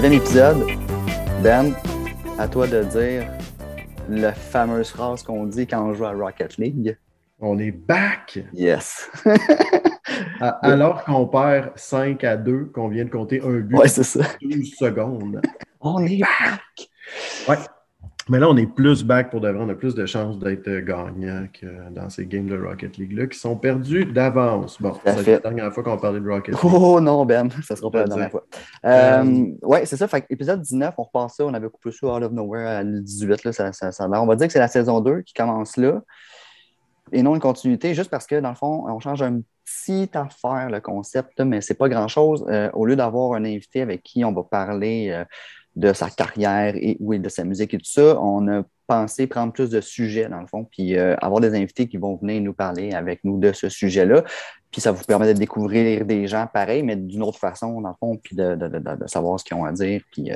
neuvième épisode. Ben, à toi de dire la fameuse phrase qu'on dit quand on joue à Rocket League. On est back! Yes! Alors qu'on perd 5 à 2, qu'on vient de compter un but ouais, c'est ça. 12 secondes. On est back! Ouais. Mais là, on est plus back pour de vrai. On a plus de chances d'être gagnant que dans ces games de Rocket League-là qui sont perdus d'avance. Bon, c'est la dernière fois qu'on parlait de Rocket League. Oh non, Ben, ça sera pas la dernière fois. Euh, euh... Ouais, c'est ça. Fait épisode 19, on repasse ça. On avait coupé ça out of nowhere à le 18. Là, ça, ça, ça, on va dire que c'est la saison 2 qui commence là et non une continuité, juste parce que, dans le fond, on change un petit affaire, le concept, mais c'est pas grand-chose. Euh, au lieu d'avoir un invité avec qui on va parler euh, de sa carrière et oui, de sa musique et tout ça, on a pensé prendre plus de sujets, dans le fond, puis euh, avoir des invités qui vont venir nous parler avec nous de ce sujet-là. Puis ça vous permet de découvrir des gens pareils, mais d'une autre façon, dans le fond, puis de, de, de, de savoir ce qu'ils ont à dire, puis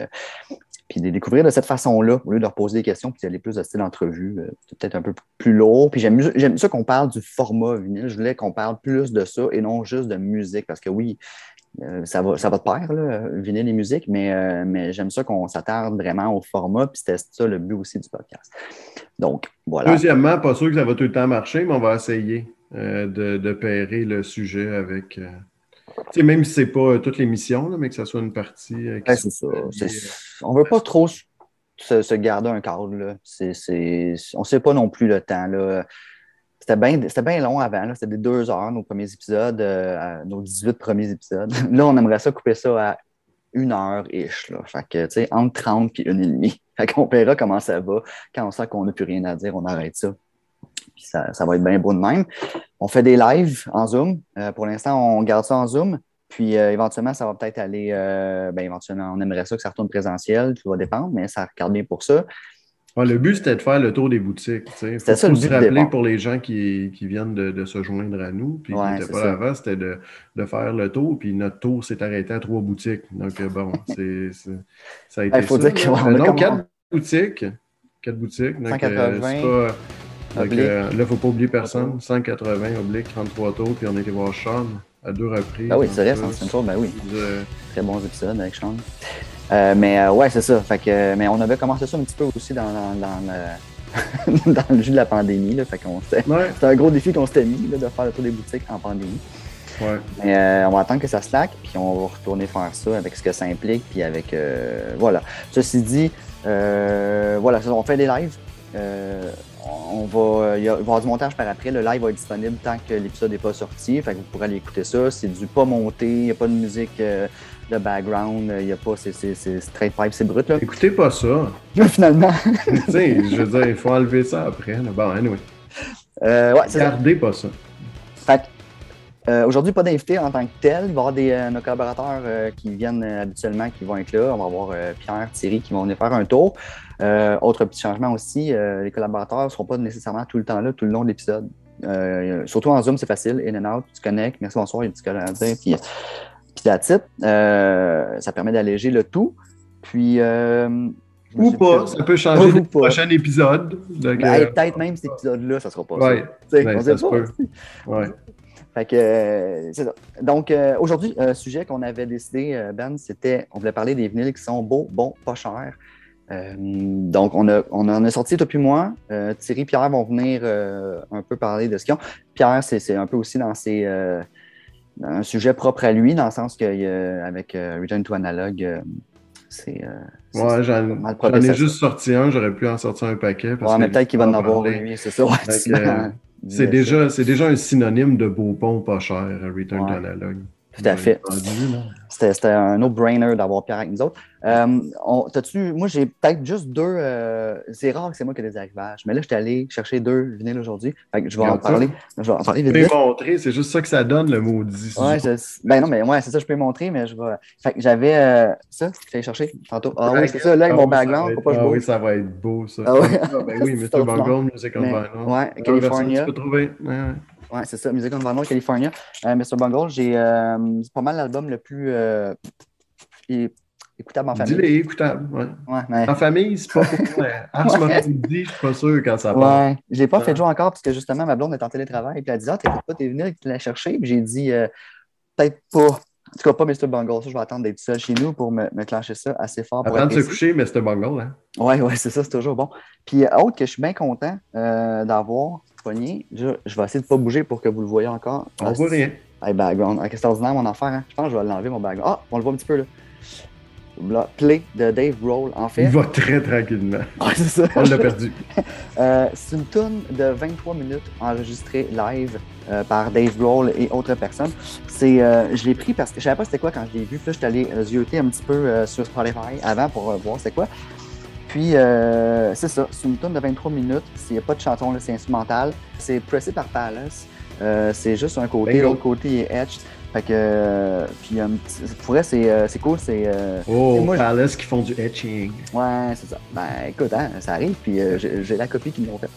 puis de les découvrir de cette façon-là, au lieu de leur poser des questions, puis d'aller plus de style d'entrevue, euh, peut-être un peu plus lourd. Puis j'aime ça qu'on parle du format vinyle. Je voulais qu'on parle plus de ça et non juste de musique, parce que oui, euh, ça, va, ça va de pair, là, vinyle et musique, mais, euh, mais j'aime ça qu'on s'attarde vraiment au format, puis c'était ça le but aussi du podcast. Donc, voilà. Deuxièmement, pas sûr que ça va tout le temps marcher, mais on va essayer de, de pairer le sujet avec même si ce n'est pas euh, toute l'émission, mais que ça soit une partie. Euh, c'est ça. On ne veut pas trop se, garder un cadre. Là. On ne sait pas non plus le temps. C'était bien long avant. C'était des deux heures, nos premiers épisodes, euh, nos 18 premiers épisodes. Là, on aimerait ça couper ça à une heure-ish. Fait que, tu sais, entre 30 et une et demie. Fait qu'on verra comment ça va. Quand on sent qu'on n'a plus rien à dire, on arrête ça. Puis ça, ça, va être bien beau de même. On fait des lives en Zoom. Euh, pour l'instant, on garde ça en Zoom. Puis euh, éventuellement, ça va peut-être aller. Euh, ben, éventuellement, on aimerait ça que ça retourne présentiel. Tout va dépendre, mais ça regarde bien pour ça. Le but, c'était de faire le tour des boutiques. C'était ça le se rappeler pour les gens qui, qui viennent de, de, se joindre à nous. Puis ouais, qui pas avant, c'était de, de, faire le tour. Puis notre tour s'est arrêté à trois boutiques. Donc, bon, c'est, ça a été. Il faut ça, dire que. donc, quatre boutiques. Quatre boutiques. Donc, 180. Pas, donc, euh, là, il ne faut pas oublier personne. 180 oblique, 33 tours, puis on a été voir Sean à deux reprises. Ah oui, c'est vrai, c'est tour, ben oui. Très bons épisodes avec Sean. Euh, mais euh, ouais, c'est ça. Fait que, mais on avait commencé ça un petit peu aussi dans, dans, dans, le, dans le jus de la pandémie. Là, fait qu'on c'était un gros défi qu'on s'était mis là, de faire le tour des boutiques en pandémie. Ouais. Mais euh, on va attendre que ça slack, puis on va retourner faire ça avec ce que ça implique, puis avec voilà. Ceci dit, voilà, on fait des lives on va, il va y avoir du montage par après. Le live va être disponible tant que l'épisode n'est pas sorti. Fait que vous pourrez aller écouter ça. C'est du pas monté, il n'y a pas de musique euh, de background, il n'y a pas, c'est straight pipe, c'est brut. Là. Écoutez pas ça. Finalement. tu sais, je veux dire, il faut enlever ça après. Bon, anyway. Euh, ouais, Gardez pas ça. Fait euh, Aujourd'hui, pas d'invité en tant que tel. Il va y avoir des, euh, nos collaborateurs euh, qui viennent habituellement qui vont être là. On va avoir Pierre, Thierry qui vont venir faire un tour. Autre petit changement aussi, les collaborateurs ne seront pas nécessairement tout le temps là, tout le long de l'épisode. surtout en Zoom, c'est facile. In and out, tu connectes. Merci, bonsoir, il y a des petits à dire. Puis, puis la type, ça permet d'alléger le tout. Puis. ou pas, ça peut changer le prochain épisode. Ben, peut-être même cet épisode-là, ça ne sera pas ouais, ça. Ben, ça se peut. Ouais. Fait que, euh, c'est ça. Donc, euh, aujourd'hui, un sujet qu'on avait décidé, euh, Ben, c'était, on voulait parler des vinyles qui sont beaux, bons, pas chers. Donc, on, a, on en a sorti depuis moi. Thierry et Pierre vont venir un peu parler de ce qu'ils ont. Pierre, c'est un peu aussi dans ses, un sujet propre à lui, dans le sens qu'avec Return to Analog, c'est. ouais, j'en ai juste sorti un, j'aurais pu en sortir un paquet. Parce ouais, mais peut-être qu'il va en avoir lui, c'est ça. C'est déjà, déjà un synonyme de beau pont pas cher, Return to Analog. Tout à fait. C'était un no-brainer d'avoir Pierre avec nous autres. Euh, moi, j'ai peut-être juste deux. Euh, c'est rare que c'est moi qui ai des arrivages, mais là, je suis allé chercher deux vinyles aujourd'hui. Je vais en parler. Je vais en parler vite. peux montrer, c'est juste ça que ça donne, le maudit. Ouais, ben non, mais ouais, c'est ça, je peux montrer, mais je vais. Fait j'avais euh, ça, je chercher tantôt. Ah oui, c'est ça, là, avec mon background. Être... Ah oui, ça va être beau, ça. Ah, oui, ah, ben oui, Mr. Bungle, Music on Vinyl. Ouais, California. Tu peux trouver. Ouais, ouais. Ouais, c'est ça, Music on Vinyl, California. Euh, Mr. Bungle, j'ai euh, c'est pas mal l'album le plus euh, écoutable en famille. Dis-le, écoutable, ouais. ouais mais... En famille, c'est pas En ce moment, dis, je suis pas sûr quand ça part. Ouais, je l'ai pas fait de jouer encore parce que justement, ma blonde est en télétravail. Puis elle a dit, ah, t'écoutes pas tes vinyles, tu l'as cherché. Puis j'ai dit, peut-être pas tout cas, pas Mr. Bungle. Ça, je vais attendre d'être seul chez nous pour me, me clencher ça assez fort. Avant de se coucher, Mr. Bungle. Hein? Oui, oui, c'est ça, c'est toujours bon. Puis, euh, autre que je suis bien content euh, d'avoir, poigné, je, je, vais essayer de ne pas bouger pour que vous le voyez encore. On voit rien. Hey, background. Ah, c'est ordinaire, mon affaire. Hein? Je pense que je vais l'enlever, mon background. Ah, on le voit un petit peu là. Play de Dave Roll, en fait. Il va très tranquillement. Ah, c'est ça. On l'a perdu. euh, c'est une tune de 23 minutes enregistrée live euh, par Dave Roll et autres personnes. C'est, euh, je l'ai pris parce que je savais pas c'était quoi quand je l'ai vu. Puis là, je suis allé zioter un petit peu sur Spotify avant pour voir c'était quoi. Puis, euh, c'est ça. C'est une tune de 23 minutes. Il n'y a pas de chanson, là, c'est instrumental. C'est pressé par Palace. c'est juste un côté. L'autre côté est etched. Fait que, euh, puis un petit, pour vrai, c'est, euh, c'est cool. C'est, euh, oh, moi, Palace qui font du etching. Ouais, c'est ça. Ben, écoute, hein, ça arrive, puis euh, j'ai, j'ai la copie qu'ils m'ont faite.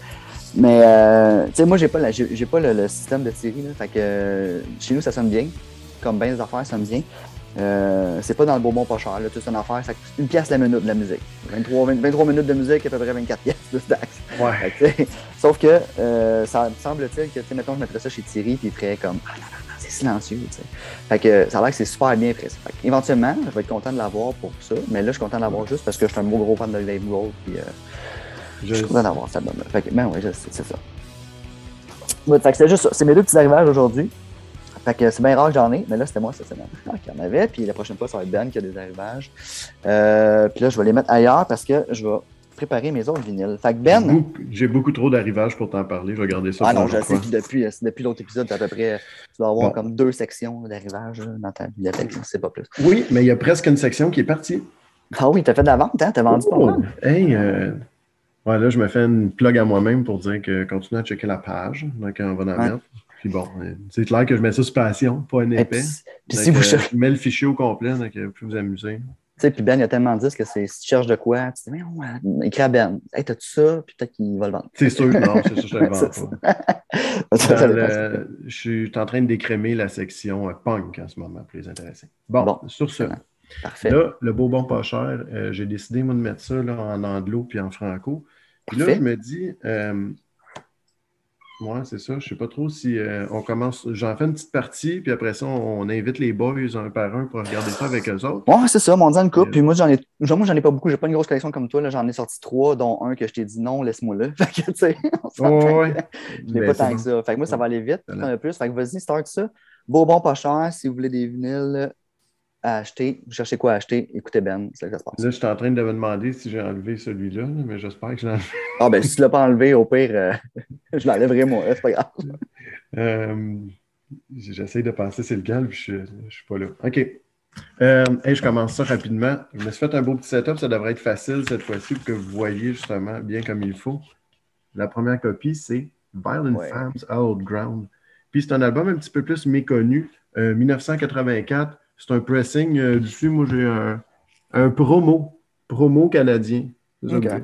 Mais, euh, tu sais, moi, j'ai pas, la, j'ai, j'ai pas le, le, système de Thierry, là. Fait que, chez nous, ça sonne bien. Comme bien les affaires, ça sonne bien. c'est pas dans le beau bon pas cher, là. C'est une affaire, ça coûte une pièce la minute de la musique. 23, 20, 23 minutes de musique, à peu près 24 pièces de stacks. Ouais. Fait, sauf que, ça me semble-t-il que, tu sais, mettons, je mettrais ça chez Thierry, puis il ferait comme, ah, silencieux. sais. Fait que ça a l'air que c'est super bien pressé. Fait que, éventuellement, je vais être content de l'avoir pour ça. Mais là, je suis content de l'avoir juste parce que je suis un gros gros fan de Dave Roll. Puis, euh, je, je suis content d'avoir ça. Fait que, ben oui, c'est ça. Ouais, fait que c'est juste ça. C'est mes deux petits arrivages aujourd'hui. Fait que c'est bien rare que j'en ai, mais là, c'était moi cette semaine qui en avait. Puis la prochaine fois, ça va être Ben qui a des arrivages. Euh, puis là, je vais les mettre ailleurs parce que je vais préparer mes autres vinyles. Fait que Ben. J'ai beaucoup, trop d'arrivages pour t'en parler. Je vais garder ça. Ah non, je sais que depuis, depuis l'autre épisode, à peu près, tu dois avoir bon. comme deux sections d'arrivages dans ta bibliothèque. C'est pas plus. Oui, mais il y a presque une section qui est partie. Ah oui, t'as fait de la vente, hein? T'as vendu oh, pas mal. Hey, euh... ouais, là, je me fais une plug à moi-même pour dire que continue à checker la page. Donc, on va en ouais. mettre. Puis bon, c'est clair que je mets ça sur passion, pas un épais. Puis, si vous euh, je mets le fichier au complet, donc vous pouvez vous amuser. Tu sais, puis Ben, il a tellement dit que c'est si tu cherches de quoi, tu dis, mais on écrit à Ben, hey, t'as-tu ça? Puis peut-être qu'il va le vendre. C'est sûr, non, c'est sûr, je le vends pas. je suis en train de décrémer la section punk en ce moment pour les intéressés. Bon, bon sur ce. Parfait. Là, le beau bon pas cher, euh, j'ai décidé, moi, de mettre ça là, en anglo puis en franco. Puis là, je me dis, euh, moi, c'est ça. Je ne sais pas trop si euh, on commence. J'en fais une petite partie, puis après ça, on, on, invite les boys un par un pour regarder ça avec eux autres. Ouais, c'est ça, on dit une coupe. Puis moi, j'en ai, moi, j'en ai pas beaucoup. J'ai pas une grosse collection comme toi. J'en ai sorti trois, dont un que je t'ai dit non, laisse-moi là. Fait que, tu sais, ouais. je n'ai pas tant bon. que ça. Fait que moi, ça va aller vite. Peu plus. Fait que vas-y, start ça. Beau, bon, pas cher. Si vous voulez des vinyles à acheter, vous cherchez quoi à acheter, écoutez Ben, c'est là que ça se passe. Là, je suis en train de me demander si j'ai enlevé celui-là, mais j'espère que je l'ai enlevé. Ah, ben, si tu ne l'as pas enlevé, au pire, euh, je l'enlèverai moi, c'est pas grave. Euh, J'essaie de penser c'est lequel, puis je ne suis pas là. OK. Euh, hey, je commence ça rapidement. Je me suis fait un beau petit setup, ça devrait être facile cette fois-ci pour que vous voyez justement bien comme il faut. La première copie, c'est Violent ouais. Femmes Old Ground. Puis c'est un album un petit peu plus méconnu, 1984 c'est un pressing euh, dessus. Moi, j'ai un, un, promo, promo canadien. Okay.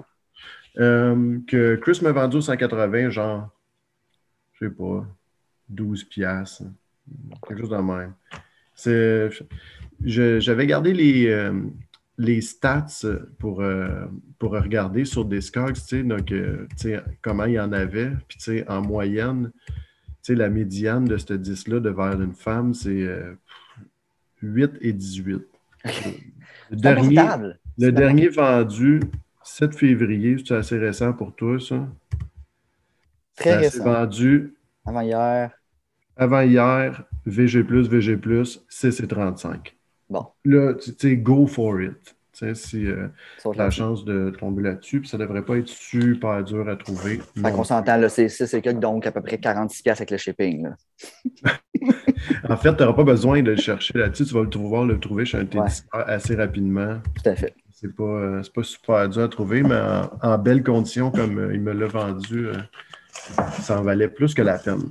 Euh, que Chris m'a vendu au 180, genre, je sais pas, 12 piastres. Quelque chose de même. J'avais gardé les, euh, les stats pour, euh, pour regarder sur Discogs, donc, tu sais, comment il y en avait. Puis, tu sais, en moyenne, la médiane de ce disque-là de vers une femme, c'est 8 et 18. Le dernier, le dernier vendu, 7 février, c'est assez récent pour toi, ça? Très récent. vendu. Avant hier. Avant hier, VG, VG, 6 et 35. Bon. Là, tu sais, go for it. Tu sais, si euh, la chance de tomber là-dessus, puis ça devrait pas être super dur à trouver. Fait qu'on s'entend, là, c'est que donc à peu près 46$ avec le shipping. En fait, tu n'auras pas besoin de le chercher là-dessus. Tu vas le pouvoir le trouver chez un ouais. assez rapidement. Tout à fait. C'est pas, euh, pas super dur à trouver, mais en, en belles conditions, comme euh, il me l'a vendu, euh, ça en valait plus que la peine.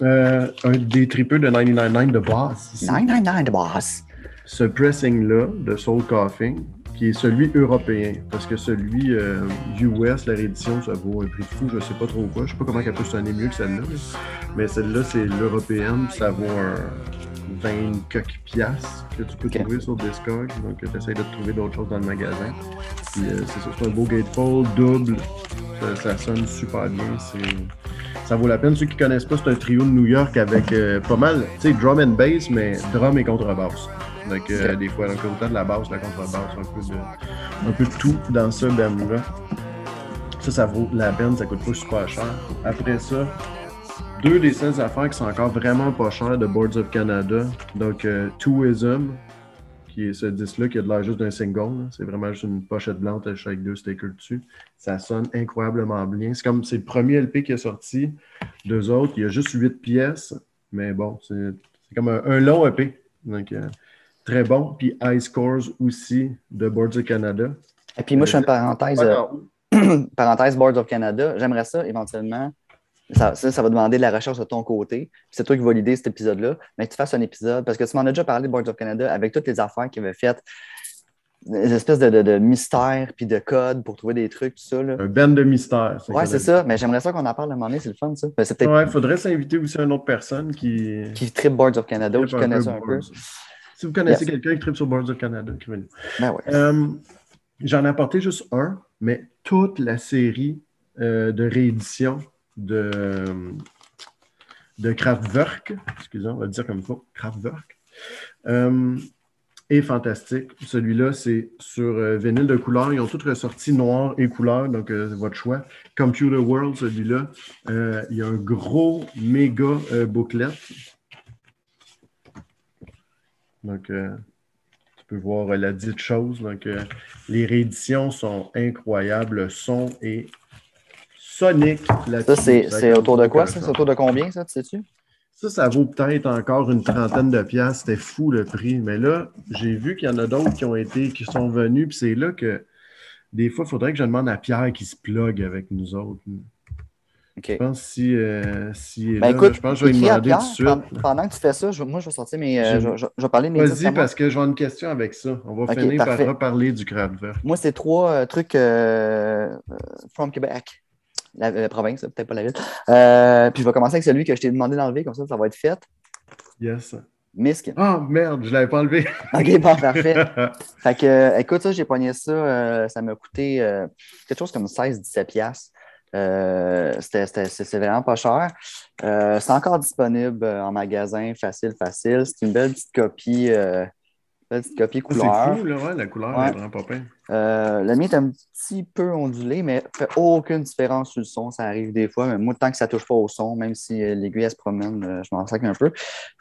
Un des tripeux de 999 de Boss. 999 de Boss. Ce pressing-là de Soul Coughing, qui est celui européen, parce que celui euh, US, la réédition, ça vaut un prix fou, je sais pas trop quoi. Je sais pas comment elle peut sonner mieux que celle-là. Mais celle-là, c'est l'européenne, ça vaut un 20 coques piastres que tu peux okay. trouver sur Discog. Donc, tu essaies de trouver d'autres choses dans le magasin. Puis, euh, c'est ça, c'est un beau gatefold double. Ça, ça, sonne super bien. ça vaut la peine. Ceux qui ne connaissent pas, c'est un trio de New York avec euh, pas mal, tu sais, drum and bass, mais drum et contrebasse. Donc, euh, des fois, donc, autant de la basse, la contrebasse, un peu de, un peu de tout dans ce band-là. Ça, ça vaut la peine, ça coûte pas super cher. Après ça, deux des seules affaires qui sont encore vraiment pas chères de Boards of Canada. Donc, euh, Twoism, qui est ce disque-là qui a de l'air juste d'un single. C'est vraiment juste une pochette blanche avec deux stickers dessus. Ça sonne incroyablement bien. C'est comme c'est le premier LP qui est sorti. Deux autres, il y a juste huit pièces. Mais bon, c'est comme un, long EP. Donc, euh, très bon. Puis High Scores aussi de Boards of Canada. Et puis moi, je fais une parenthèse. Euh, parenthèse Boards of Canada. J'aimerais ça éventuellement ça, ça, va demander de la recherche de ton côté. C'est toi qui vas l'idée cet épisode-là. Mais que tu fasses un épisode, parce que tu m'en as déjà parlé de Boards of Canada avec toutes les affaires qu'il avait faites, des espèces de, de, mystères puis de codes pour trouver des trucs, tout ça. Là. Un band de mystères. Ouais, c'est ça. Mais j'aimerais ça qu'on en parle à un moment donné, c'est le fun, ça. Ben, ouais, il faudrait s'inviter aussi une autre personne qui. Qui tripe Boards of Canada ou qui connaît ça un peu. Si vous connaissez quelqu'un qui tripe sur Boards of Canada, écrivez-nous. Ben ouais. Euh, j'en ai apporté juste un, mais toute la série euh, de réédition de, de Kraftwerk, excusez, on va le dire comme il faut, Kraftwerk, euh, est fantastique. Celui-là, c'est sur vinyle de couleur. Ils ont tous ressorti noir et couleur, donc c'est votre choix. Computer World, celui-là, il y a un gros, méga booklet. Donc, tu peux voir la dite chose. Donc, les rééditions sont incroyables. Le son est Sonic. Ça, c'est autour de quoi, ça? C'est autour de combien, ça, tu sais-tu? Ça, ça vaut peut-être encore une trentaine de piastres. C'était fou le prix. Mais là, j'ai vu qu'il y en a d'autres qui ont été, qui sont venus. Puis c'est là que des fois, il faudrait que je demande à Pierre qui se plug avec nous autres. Je pense si, euh, si ben, écoute, je pense que je vais lui demander tout de suite. Pendant que tu fais ça, moi, je vais sortir mes. Euh, je, vais parler de mes. Vas-y, parce que j'ai une question avec ça. On va finir par reparler du vert. Moi, c'est trois euh, trucs from Québec la, province, peut-être pas la ville. Puis je vais commencer avec celui que je t'ai demandé d'enlever, comme ça, ça va être fait. Yes. Misk. Ah, merde, je ne l'avais pas enlevé. OK, bon, parfait. fait que, écoute, ça, j'ai pogné ça, ça m'a coûté quelque chose comme 16-17$. C'est vraiment pas cher. c'est encore disponible en magasin, facile, facile. C'est une belle petite copie petite copie couleur. C'est fou, la couleur est vraiment pas. Euh, la mienne est un petit peu ondulée, mais fait aucune différence sur le son. Ça arrive des fois, mais moi, tant que ça ne touche pas au son, même si euh, l'aiguille se promène, euh, je m'en sac un peu.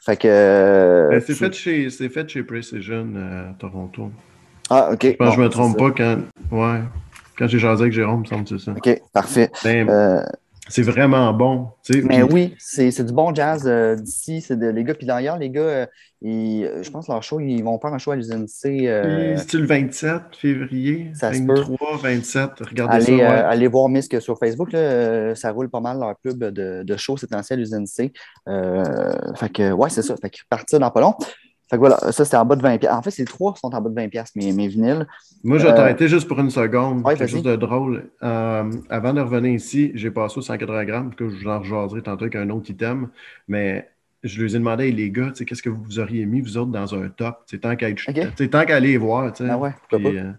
Fait que. Ben, c'est fait, chez, fait chez Precision à Toronto. Ah, OK. Je pense que je me trompe pas quand. Ouais. Quand j'ai jasé avec Jérôme, me semble que c'est ça. OK, parfait. Ben, c'est vraiment bon. Mais oui, c'est du bon jazz euh, d'ici. C'est les gars. Puis d'ailleurs, les gars, euh, euh, je pense leur show, ils vont faire un show à l'usine C. c'est le 27 février? Ça 23, 27. Regardez allez, ça. allez voir Misk sur Facebook. ça roule pas mal leur club de, de show c'est à l'usine C. fait que, ouais, c'est ça. Fait que partir dans pas long. Fait que voilà, ça c'était en bas de 20$. En fait, ces trois sont en bas de 20$, mes, mes vinyles. Moi, je vais euh, t'arrêter juste pour une seconde. quelque chose de drôle. Euh, avant de revenir ici, j'ai passé au 180 grammes, que je vous en rejaserai tantôt avec un autre item. Mais je lui ai demandé, les gars, qu'est-ce que vous auriez mis, vous autres, dans un top? C'est tant qu'à okay. aller voir. Ah ouais, puis, euh,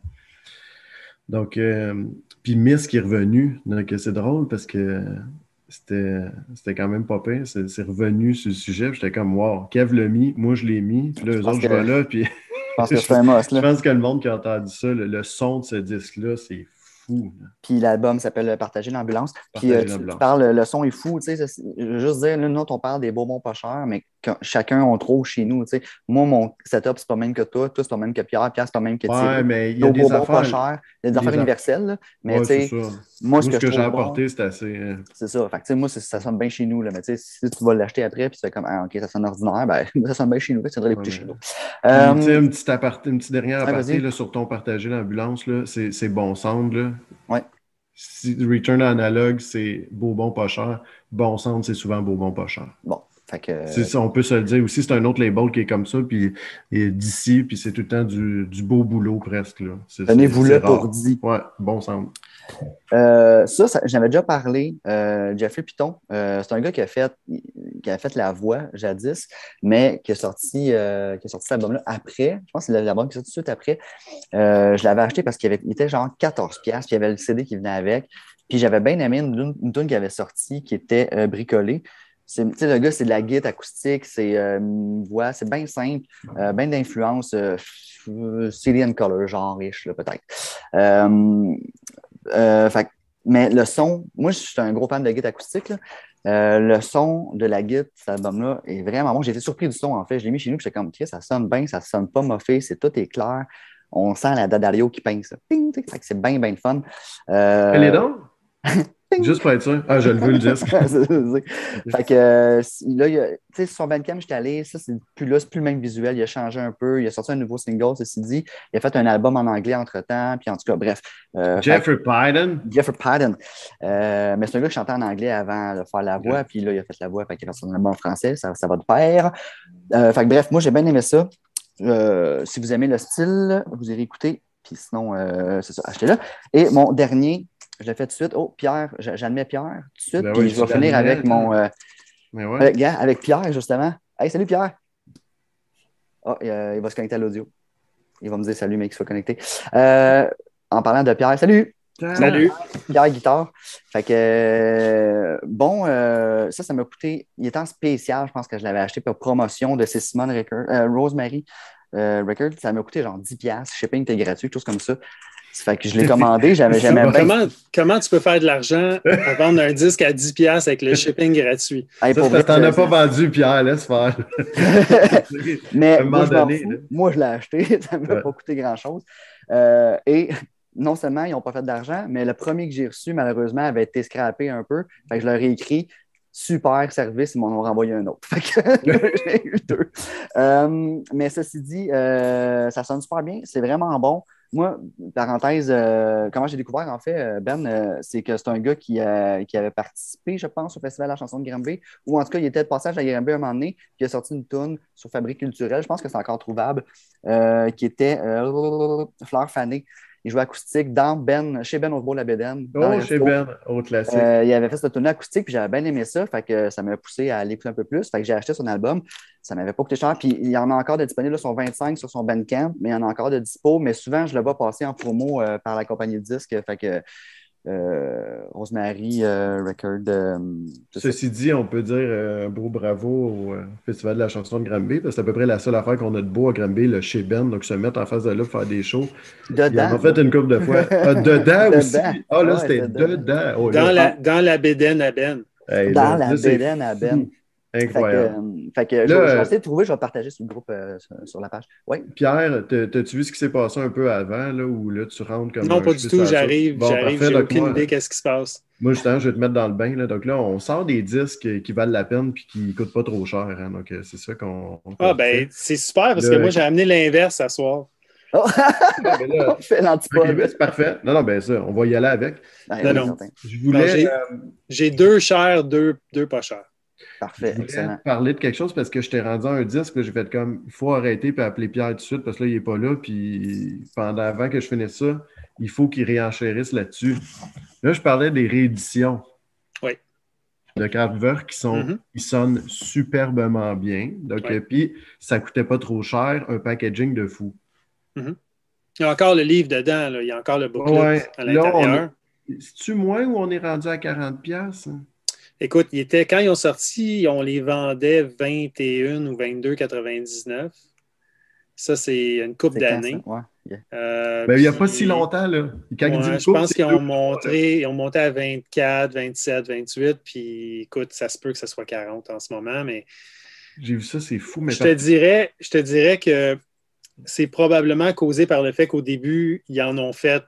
donc, puis Miss qui est revenu. Donc, c'est drôle parce que c'était quand même pas pire. C'est revenu sur le sujet. J'étais comme, wow, Kev l'a mis, moi je l'ai mis. Puis là, eux autres, je vais là. Puis... Je pense que c'est un must. Je pense que le monde qui a entendu ça, le, son de ce disque-là, c'est fou. Puis l'album s'appelle Partager l'ambulance. Puis euh, tu, parles, le son est fou. Tu sais, je veux juste dire, nous, on parle des bonbons pas chers, mais chacun on trouve chez nous. Moi, mon setup, c'est pas même que toi. Toi, c'est pas même que Pierre. Pierre, c'est pas même que Thierry. Ouais, mais il y a des affaires... pas chers. Il y a des affaires universelles. Là. Mais tu sais, moi, ce que, j'ai apporté, c'est assez. Euh, c'est ça. Fait que, moi, ça sonne bien chez nous. Là. Mais tu sais, si tu vas l'acheter après, puis tu fais comme, ah, OK, ça sonne ordinaire, ben, ça sonne bien chez nous. Tu devrais l'écouter chez nous. Euh... Une petite, aparté, une petite dernière aparté là, sur ton partager l'ambulance, c'est bon sound. Ouais. Si Return Analog, c'est beau, bon, pas cher. Bon sound, c'est souvent beau, bon, pas cher. Bon. Ça, on peut se le dire aussi, c'est un autre label qui est comme ça, puis d'ici, puis c'est tout le temps du, du beau boulot presque. Tenez-vous-le pour dit. Ouais, bon sound. Euh, ça, j'avais déjà parlé. Euh, Jeffrey Piton, euh, c'est un gars qui a fait qui a fait la voix jadis, mais qui a sorti, qui a sorti cet album-là après. Je pense que c'est l'album qui est sorti tout de suite après. je l'avais acheté parce qu'il était genre 14$, puis il y avait le CD qui venait avec. Puis j'avais bien aimé une, une tune qui avait sorti qui était euh, bricolée. C'est, le gars, c'est de la guitare acoustique, c'est une voix, c'est bien simple, bien d'influence Cillian Color, genre riche, peut-être. mais le son, moi, je suis un gros fan de guitare acoustique. le son de la guitare, cet album-là, est vraiment bon. J'ai été surpris du son, en fait. Je l'ai mis chez nous, j'étais comme, ça sonne bien, ça sonne pas moffé, c'est tout est clair on sent la Dadario qui pince. C'est bien, bien fun. Euh... Elle est donc? Juste pour être sûr. Ah, je le veux, le disque. fait que euh, là, tu sais, sur Bandcamp, j'étais allé, ça, c'est plus là, c'est plus le même visuel. Il a changé un peu. Il a sorti un nouveau single, ceci dit. Il a fait un album en anglais entre-temps. Puis en tout cas, bref. Euh, Jeffrey Pyden? Jeffrey Pyden. Euh, mais c'est un gars qui chantait en anglais avant de faire la voix. Puis là, il a fait la voix. Fait qu'il a fait son album en français. Ça, ça va de pair. fait que bref, moi, j'ai bien aimé ça. Euh, si vous aimez le style, vous irez écouter. Puis sinon, euh, c'est ça, achetez-le. Et mon dernier, je l'ai fait tout de suite. Oh, Pierre, j'admets Pierre tout de suite. Ben puis je vais finir avec mon. Euh, avec, avec, Pierre, justement. Hey, salut Pierre. Oh, il va se connecter à l'audio. Il va me dire salut, mec, qu'il soit connecté. en parlant de Pierre, salut! Salut! Pierre Guitare. Fait que, bon, ça, ça m'a coûté. Il est en spécial, je pense que je l'avais acheté pour promotion de ces Simone Rosemary euh, Record, ça m'a coûté genre 10$. Shipping était gratuit, chose comme ça. Fait que je l'ai commandé, j'avais jamais comment, comment tu peux faire de l'argent à vendre un disque à 10$ avec le shipping gratuit? Hey, ça, t'en as pas vendu, Pierre, laisse faire. Mais moi, je moi, je l'ai acheté, ça ne m'a pas coûté grand-chose. Euh, et non seulement ils n'ont pas fait d'argent, mais le premier que j'ai reçu, malheureusement, avait été scrappé un peu. Fait que je leur ai écrit super service, ils m'en ont renvoyé un autre. j'ai eu deux. Euh, mais ceci dit, euh, ça sonne super bien, c'est vraiment bon. Moi, parenthèse, euh, comment j'ai découvert, en fait, Ben, c'est que c'est un gars qui, qui, avait participé, je pense, au Festival de la chanson de Granby, ou en tout cas, il était de passage à Granby un moment donné, qui a sorti une toune sur Fabrique culturelle, je pense que c'est encore trouvable, qui était Fleur fanée. Il jouait acoustique dans Ben, chez Ben Osbo la Bédène. Oh, chez Ben, au classique. Euh, il avait fait cette tournée acoustique, puis j'avais bien aimé ça. Fait que ça m'a poussé à l'écouter un peu plus. Fait que j'ai acheté son album. Ça m'avait pas coûté cher. Puis il y en a encore de disponibles, là, sont 25 sur son Bandcamp, mais il y en a encore de dispo. Mais souvent, je le vois passer en promo euh, par la compagnie de disques. Fait que euh, Rosemary euh, Record. Euh, Ceci dit, on peut dire un beau bravo au Festival de la chanson de Granby, parce que c'est à peu près la seule affaire qu'on a de beau à Granby, le chez Ben, donc se mettre en face de là pour faire des shows. Dedans. On a fait une couple de fois. Ah, dedans aussi. Ah là, c'était dedans. Oh, dans, la, dans la bédaine à Ben. dans la bédaine à Ben. Incroyable. Fait que, je, vais essayer de trouver, je vais partager sur le groupe euh, sur, la page. Oui. Pierre, t'as-tu vu ce qui s'est passé un peu avant, là, où là, tu rentres comme. Non, pas du tout, j'arrive, j'arrive, j'ai aucune idée qu'est-ce qui se passe. Moi, justement, je vais te mettre dans le bain. Là. Donc là, on sort des disques qui valent la peine et qui ne coûtent pas trop cher. Hein. Donc, euh, c'est ça qu'on. ah, ben, c'est super parce que moi, j'ai amené l'inverse ce soir. Oh. ben fait l'antipode. c'est parfait. Non, non, ben ça, on va y aller avec. Ben, non, non. Je voulais. Euh, j'ai deux chers, deux, deux pas chers. Parfait, je excellent. parler de quelque chose parce que je t'ai rendu un disque, j'ai fait comme, il faut arrêter et appeler Pierre tout de suite parce que là, il n'est pas là. Puis pendant, avant que je finisse ça, il faut qu'il réenchérisse là-dessus. Là, je parlais des rééditions. Oui. De Kraftwerk qui, sont, mm-hmm. qui sonnent superbement bien. Donc, puis, ça ne coûtait pas trop cher, un packaging de fou. Mm-hmm. Il y a encore le livre dedans, là. il y a encore le booklet à l'intérieur. C'est-tu moins où on est rendu à 40$? Écoute, il était, quand ils ont sorti, on les vendait 21 ou 22,99. Ça, c'est une coupe d'années. Euh, ben, il n'y a pas si longtemps, là. je pense qu'ils ont, monté, ont monté à 24, 27, 28, puis écoute, ça se peut que ce soit 40 en ce moment, mais. J'ai vu ça, c'est fou. Mais je, te dirais, je te dirais que c'est probablement causé par le fait qu'au début, ils en ont fait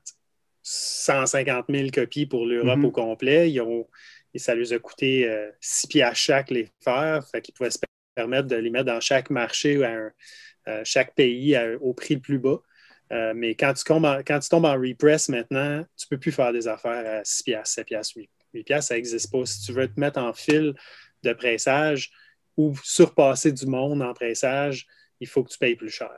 150 000 copies pour l'Europe mm-hmm. au complet. Ils ont, et ça lui a coûté 6 euh, pieds à chaque les faire. Fait qu'ils pouvaient se permettre de les mettre dans chaque marché ou à euh, chaque pays au prix le plus bas. Euh, mais quand tu, tombes en, quand tu tombes en repress maintenant, tu ne peux plus faire des affaires à 6 piastres, 7 piastres, 8, 8 piastres, ça n'existe pas. Si tu veux te mettre en fil de pressage ou surpasser du monde en pressage, il faut que tu payes plus cher.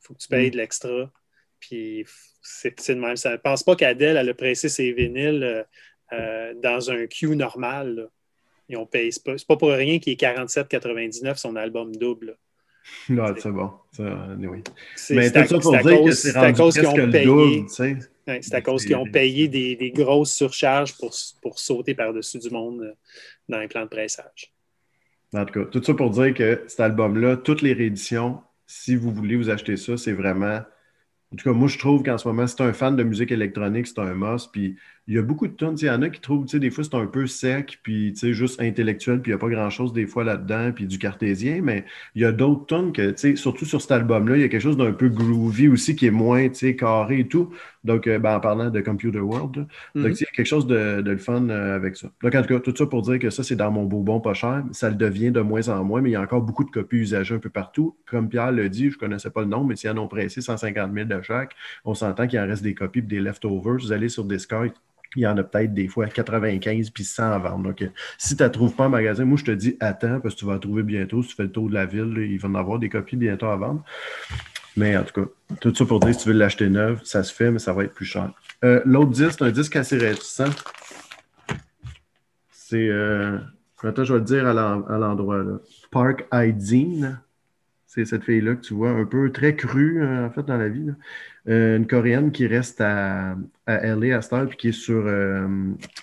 Il faut que tu payes mm. de l'extra. Puis c'est de même. Je ne pense pas qu'Adèle, elle a pressé ses vinyles euh, dans un queue normal. Ils ont payé. C'est pas, pas, pour rien qu'il est 47,99 son album double. Non, c'est bon. Oui. Mais tout ça pour dire que c'est à cause qu'ils ont payé. Double, c'est à cause qu'ils ont payé des, grosses surcharges pour, pour sauter par-dessus du monde euh, dans les plans de pressage. En tout cas, tout ça pour dire que cet album-là, toutes les rééditions, si vous voulez vous acheter ça, c'est vraiment en tout cas, moi, je trouve qu'en ce moment, si tu un fan de musique électronique, c'est un must. Puis il y a beaucoup de tunes. Il y en a qui trouvent, tu sais, des fois, c'est un peu sec, puis tu sais, juste intellectuel, puis il n'y a pas grand-chose des fois là-dedans, puis du cartésien. Mais il y a d'autres tunes que, tu sais, surtout sur cet album-là, il y a quelque chose d'un peu groovy aussi qui est moins, tu sais, carré et tout. Donc, euh, ben, en parlant de Computer World, donc, mhm. il y a quelque chose de, de fun euh, avec ça. Donc, en tout cas, tout ça pour dire que ça, c'est dans mon beau bon pas cher. Ça le devient de moins en moins, mais il y a encore beaucoup de copies usagées un peu partout. Comme Pierre l'a dit, je ne connaissais pas le nom, mais s'ils en ont pressé 150 000 de chaque, on s'entend qu'il en reste des copies et des leftovers. Vous allez sur Discord, il y en a peut-être des fois 95 puis 100 à vendre. Donc, euh, si tu ne trouves pas en magasin, moi, je te dis attends parce que tu vas la trouver bientôt. Si tu fais le tour de la ville, il va en avoir des copies bientôt à vendre. Mais en tout cas, tout ça pour dire, si tu veux l'acheter neuf, ça se fait, mais ça va être plus cher. Euh, l'autre disque, c'est un disque assez réticent. C'est. Euh, attends, je vais le dire à l'endroit. Park Hydzine. C'est cette fille-là que tu vois, un peu très crue, en fait, dans la vie. Une coréenne qui reste à, à LA à Star, puis qui est sur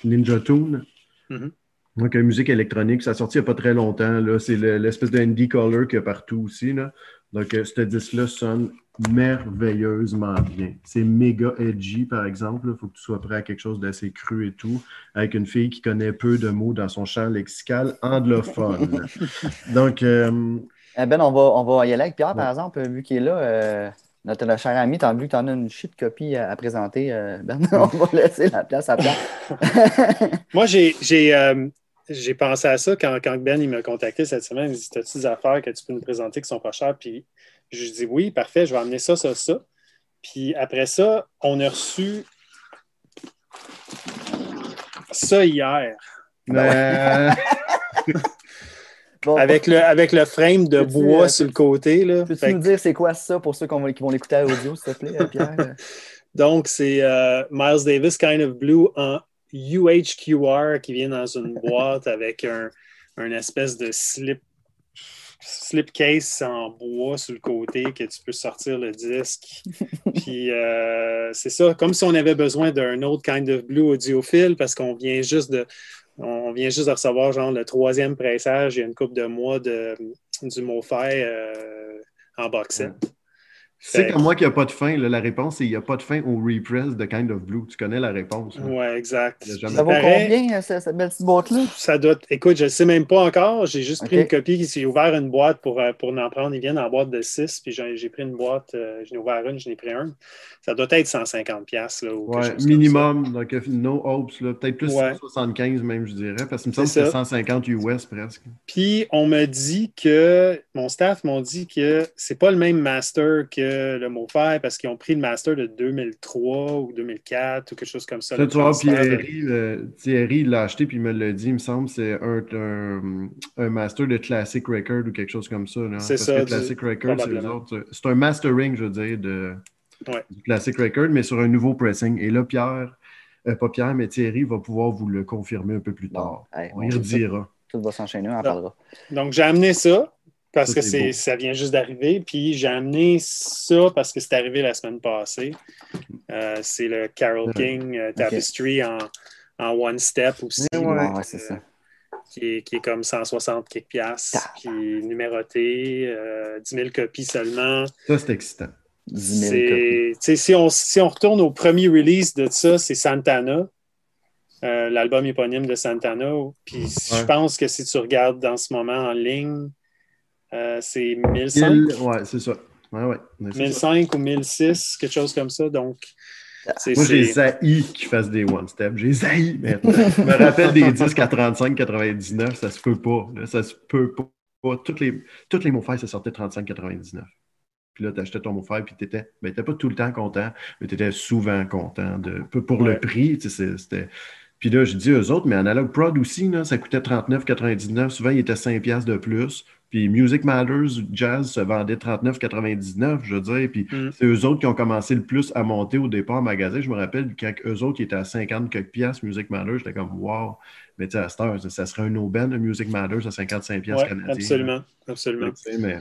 Ninja Tune. Mm-hmm. Donc, une musique électronique, ça a sorti il n'y a pas très longtemps. C'est l'espèce de indie color qu'il y a partout aussi. Là. Donc, euh, ce disque-là sonne merveilleusement bien. C'est méga edgy, par exemple. Il faut que tu sois prêt à quelque chose d'assez cru et tout, avec une fille qui connaît peu de mots dans son champ lexical anglophone. Donc. Euh, eh ben, on va, on va y aller avec Pierre, par exemple, vu qu'il est là. Euh, notre cher ami, as vu que tu en as une shit copie à, présenter. ben, on va laisser la place à Pierre. Moi, j'ai j'ai pensé à ça quand, quand Ben il m'a contacté cette semaine. Il dit As-tu des affaires que tu peux nous présenter qui sont pas chères? Puis je lui dis Oui, parfait, je vais amener ça, ça, ça. Puis après ça, on a reçu ça hier. Euh. avec, le, avec le frame de bois euh, sur le côté. Peux-tu nous dire c'est quoi ça pour ceux qui vont l'écouter à audio, s'il te plaît, Pierre? Donc, c'est euh, Miles Davis Kind of Blue en UHQR qui vient dans une boîte avec un, espèce de slip slipcase en bois sur le côté que tu peux sortir le disque. Puis euh, c'est ça, comme si on avait besoin d'un autre kind of blue audiophile parce qu'on vient juste de on vient juste de recevoir genre le troisième pressage. Il y a une couple de mois de, du MoFi euh, en box c'est comme moi qu'il n'y a pas de fin. la réponse, c'est qu'il n'y a pas de fin au repress de Kind of Blue. Tu connais la réponse. Oui, exact. Ça vaut combien, euh, cette, belle petite boîte-là? Ça doit. Écoute, je ne sais même pas encore. J'ai juste pris une copie. J'ai ouvert une boîte pour, euh, pour en prendre. Ils viennent en boîte de 6. Puis j'ai pris une boîte. Euh, j'en ai ouvert une, j'en ai pris un. Ça doit être 150$. Là, ou ouais, minimum. Donc, no hopes. Peut-être plus 175 même, je dirais. Parce que me semble que c'est 150 US presque. Puis on me dit que. Mon staff m'a dit que c'est pas le même master que le mot faire parce qu'ils ont pris le master de 2003 ou 2004 ou quelque chose comme ça. tu vois, euh, Thierry, l'a acheté puis il me l'a dit, il me semble, c'est un, un, master de Classic Record ou quelque chose comme ça. C'est ça. Classic Record, c'est un mastering, je veux dire, de Classic Record, mais sur un nouveau pressing. Et là, Pierre, euh, pas Pierre, mais Thierry va pouvoir vous le confirmer un peu plus tard. on y redira. Tout va s'enchaîner, on en parlera. Donc, j'ai amené ça. Parce que c'est, ça vient juste d'arriver. Puis j'ai amené ça parce que c'est arrivé la semaine passée. Euh, c'est le Carol King euh, Tapestry en, en, One Step aussi. Ouais, c'est ça. Qui est, qui est, comme 160 quelques piastres, qui est numéroté, 10 000 copies seulement. Ça, c'est excitant. 10 000 copies. Si on, si on retourne au premier release de ça, c'est Santana. Euh, l'album éponyme de Santana. Puis je pense que si tu regardes dans ce moment en ligne, euh, c'est 1005. ouais, c'est ça. Ouais, ouais, 1005 ou 1006, quelque chose comme ça. Donc, Moi, j'ai zaï qu'ils fassent des one-step. J'ai zaï maintenant. Je me rappelle des disques à 35-99, ça se peut pas. ça se peut pas. Toutes les, toutes les mots ça sortait 35-99. Puis là, tu achetais ton mot puis tu n'étais ben, pas tout le temps content, mais tu étais souvent content. De, pour le prix, c'était. Puis là, je dis aux autres, mais Analog Prod aussi, là, ça coûtait 39,99. Souvent, il était 5$ de plus. Puis Music Matters, Jazz se vendait 39,99, je veux dire. Puis mm. c'est eux autres qui ont commencé le plus à monter au départ en magasin. Je me rappelle quand eux autres qui étaient à 50 quelques piastres, Music Matters, j'étais comme wow. Mais tu sais, à cette heure, ça serait un aubaine, Music Matters à 55 piastres canadiens. Absolument, absolument. Mais,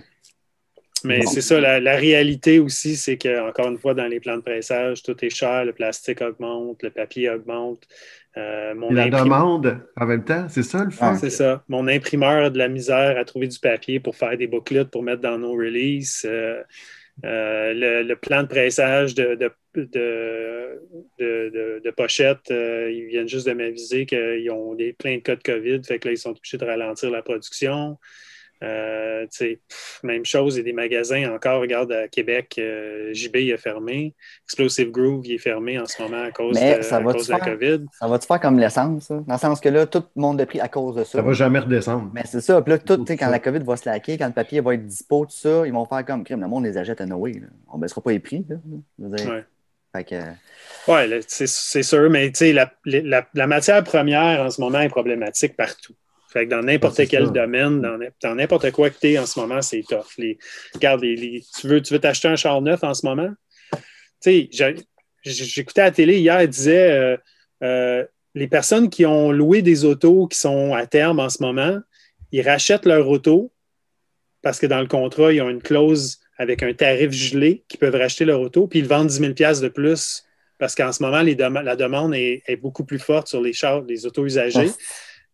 Mais c'est ça, la, réalité aussi, c'est qu'encore une fois, dans les plans de pressage, tout est cher, le plastique augmente, le papier augmente. Euh, mon la demande en même temps, c'est ça le fond? c'est ça. Mon imprimeur a de la misère à trouver du papier pour faire des bouclettes pour mettre dans nos releases. Euh, euh, le, plan de pressage de, de, de, pochettes, ils viennent juste de m'aviser qu'ils ont des, plein de cas de COVID, fait que là, ils sont obligés de ralentir la production. Euh, même chose, il y a des magasins encore, regarde à Québec, euh, JB est fermé, Explosive Groove il est fermé en ce moment à cause, de, ça va la COVID. Ça va-tu faire comme l'essence, dans le sens que là, tout le monde a pris à cause de ça. Ça va jamais redescendre. Mais c'est ça, puis là, tout, quand la COVID va se laquer, quand le papier va être dispo, tout ça, ils vont faire comme crime. Le monde les achète à Noé. On ne baissera pas les prix. Là. Ouais, c'est sûr, mais la, la, la matière première en ce moment est problématique partout. Fait que dans n'importe quel domaine, dans n'importe quoi que tu es en ce moment, c'est tough. Les, regarde, les, tu veux tu veux t'acheter un char neuf en ce moment? Tu sais, j'écoutais à la télé hier, elle disait euh, euh, les personnes qui ont loué des autos qui sont à terme en ce moment, ils rachètent leur auto parce que dans le contrat, ils ont une clause avec un tarif gelé qui peuvent racheter leur auto, puis ils vendent 10 000 de plus parce qu'en ce moment, la demande est, beaucoup plus forte sur les chars, les autos usagés.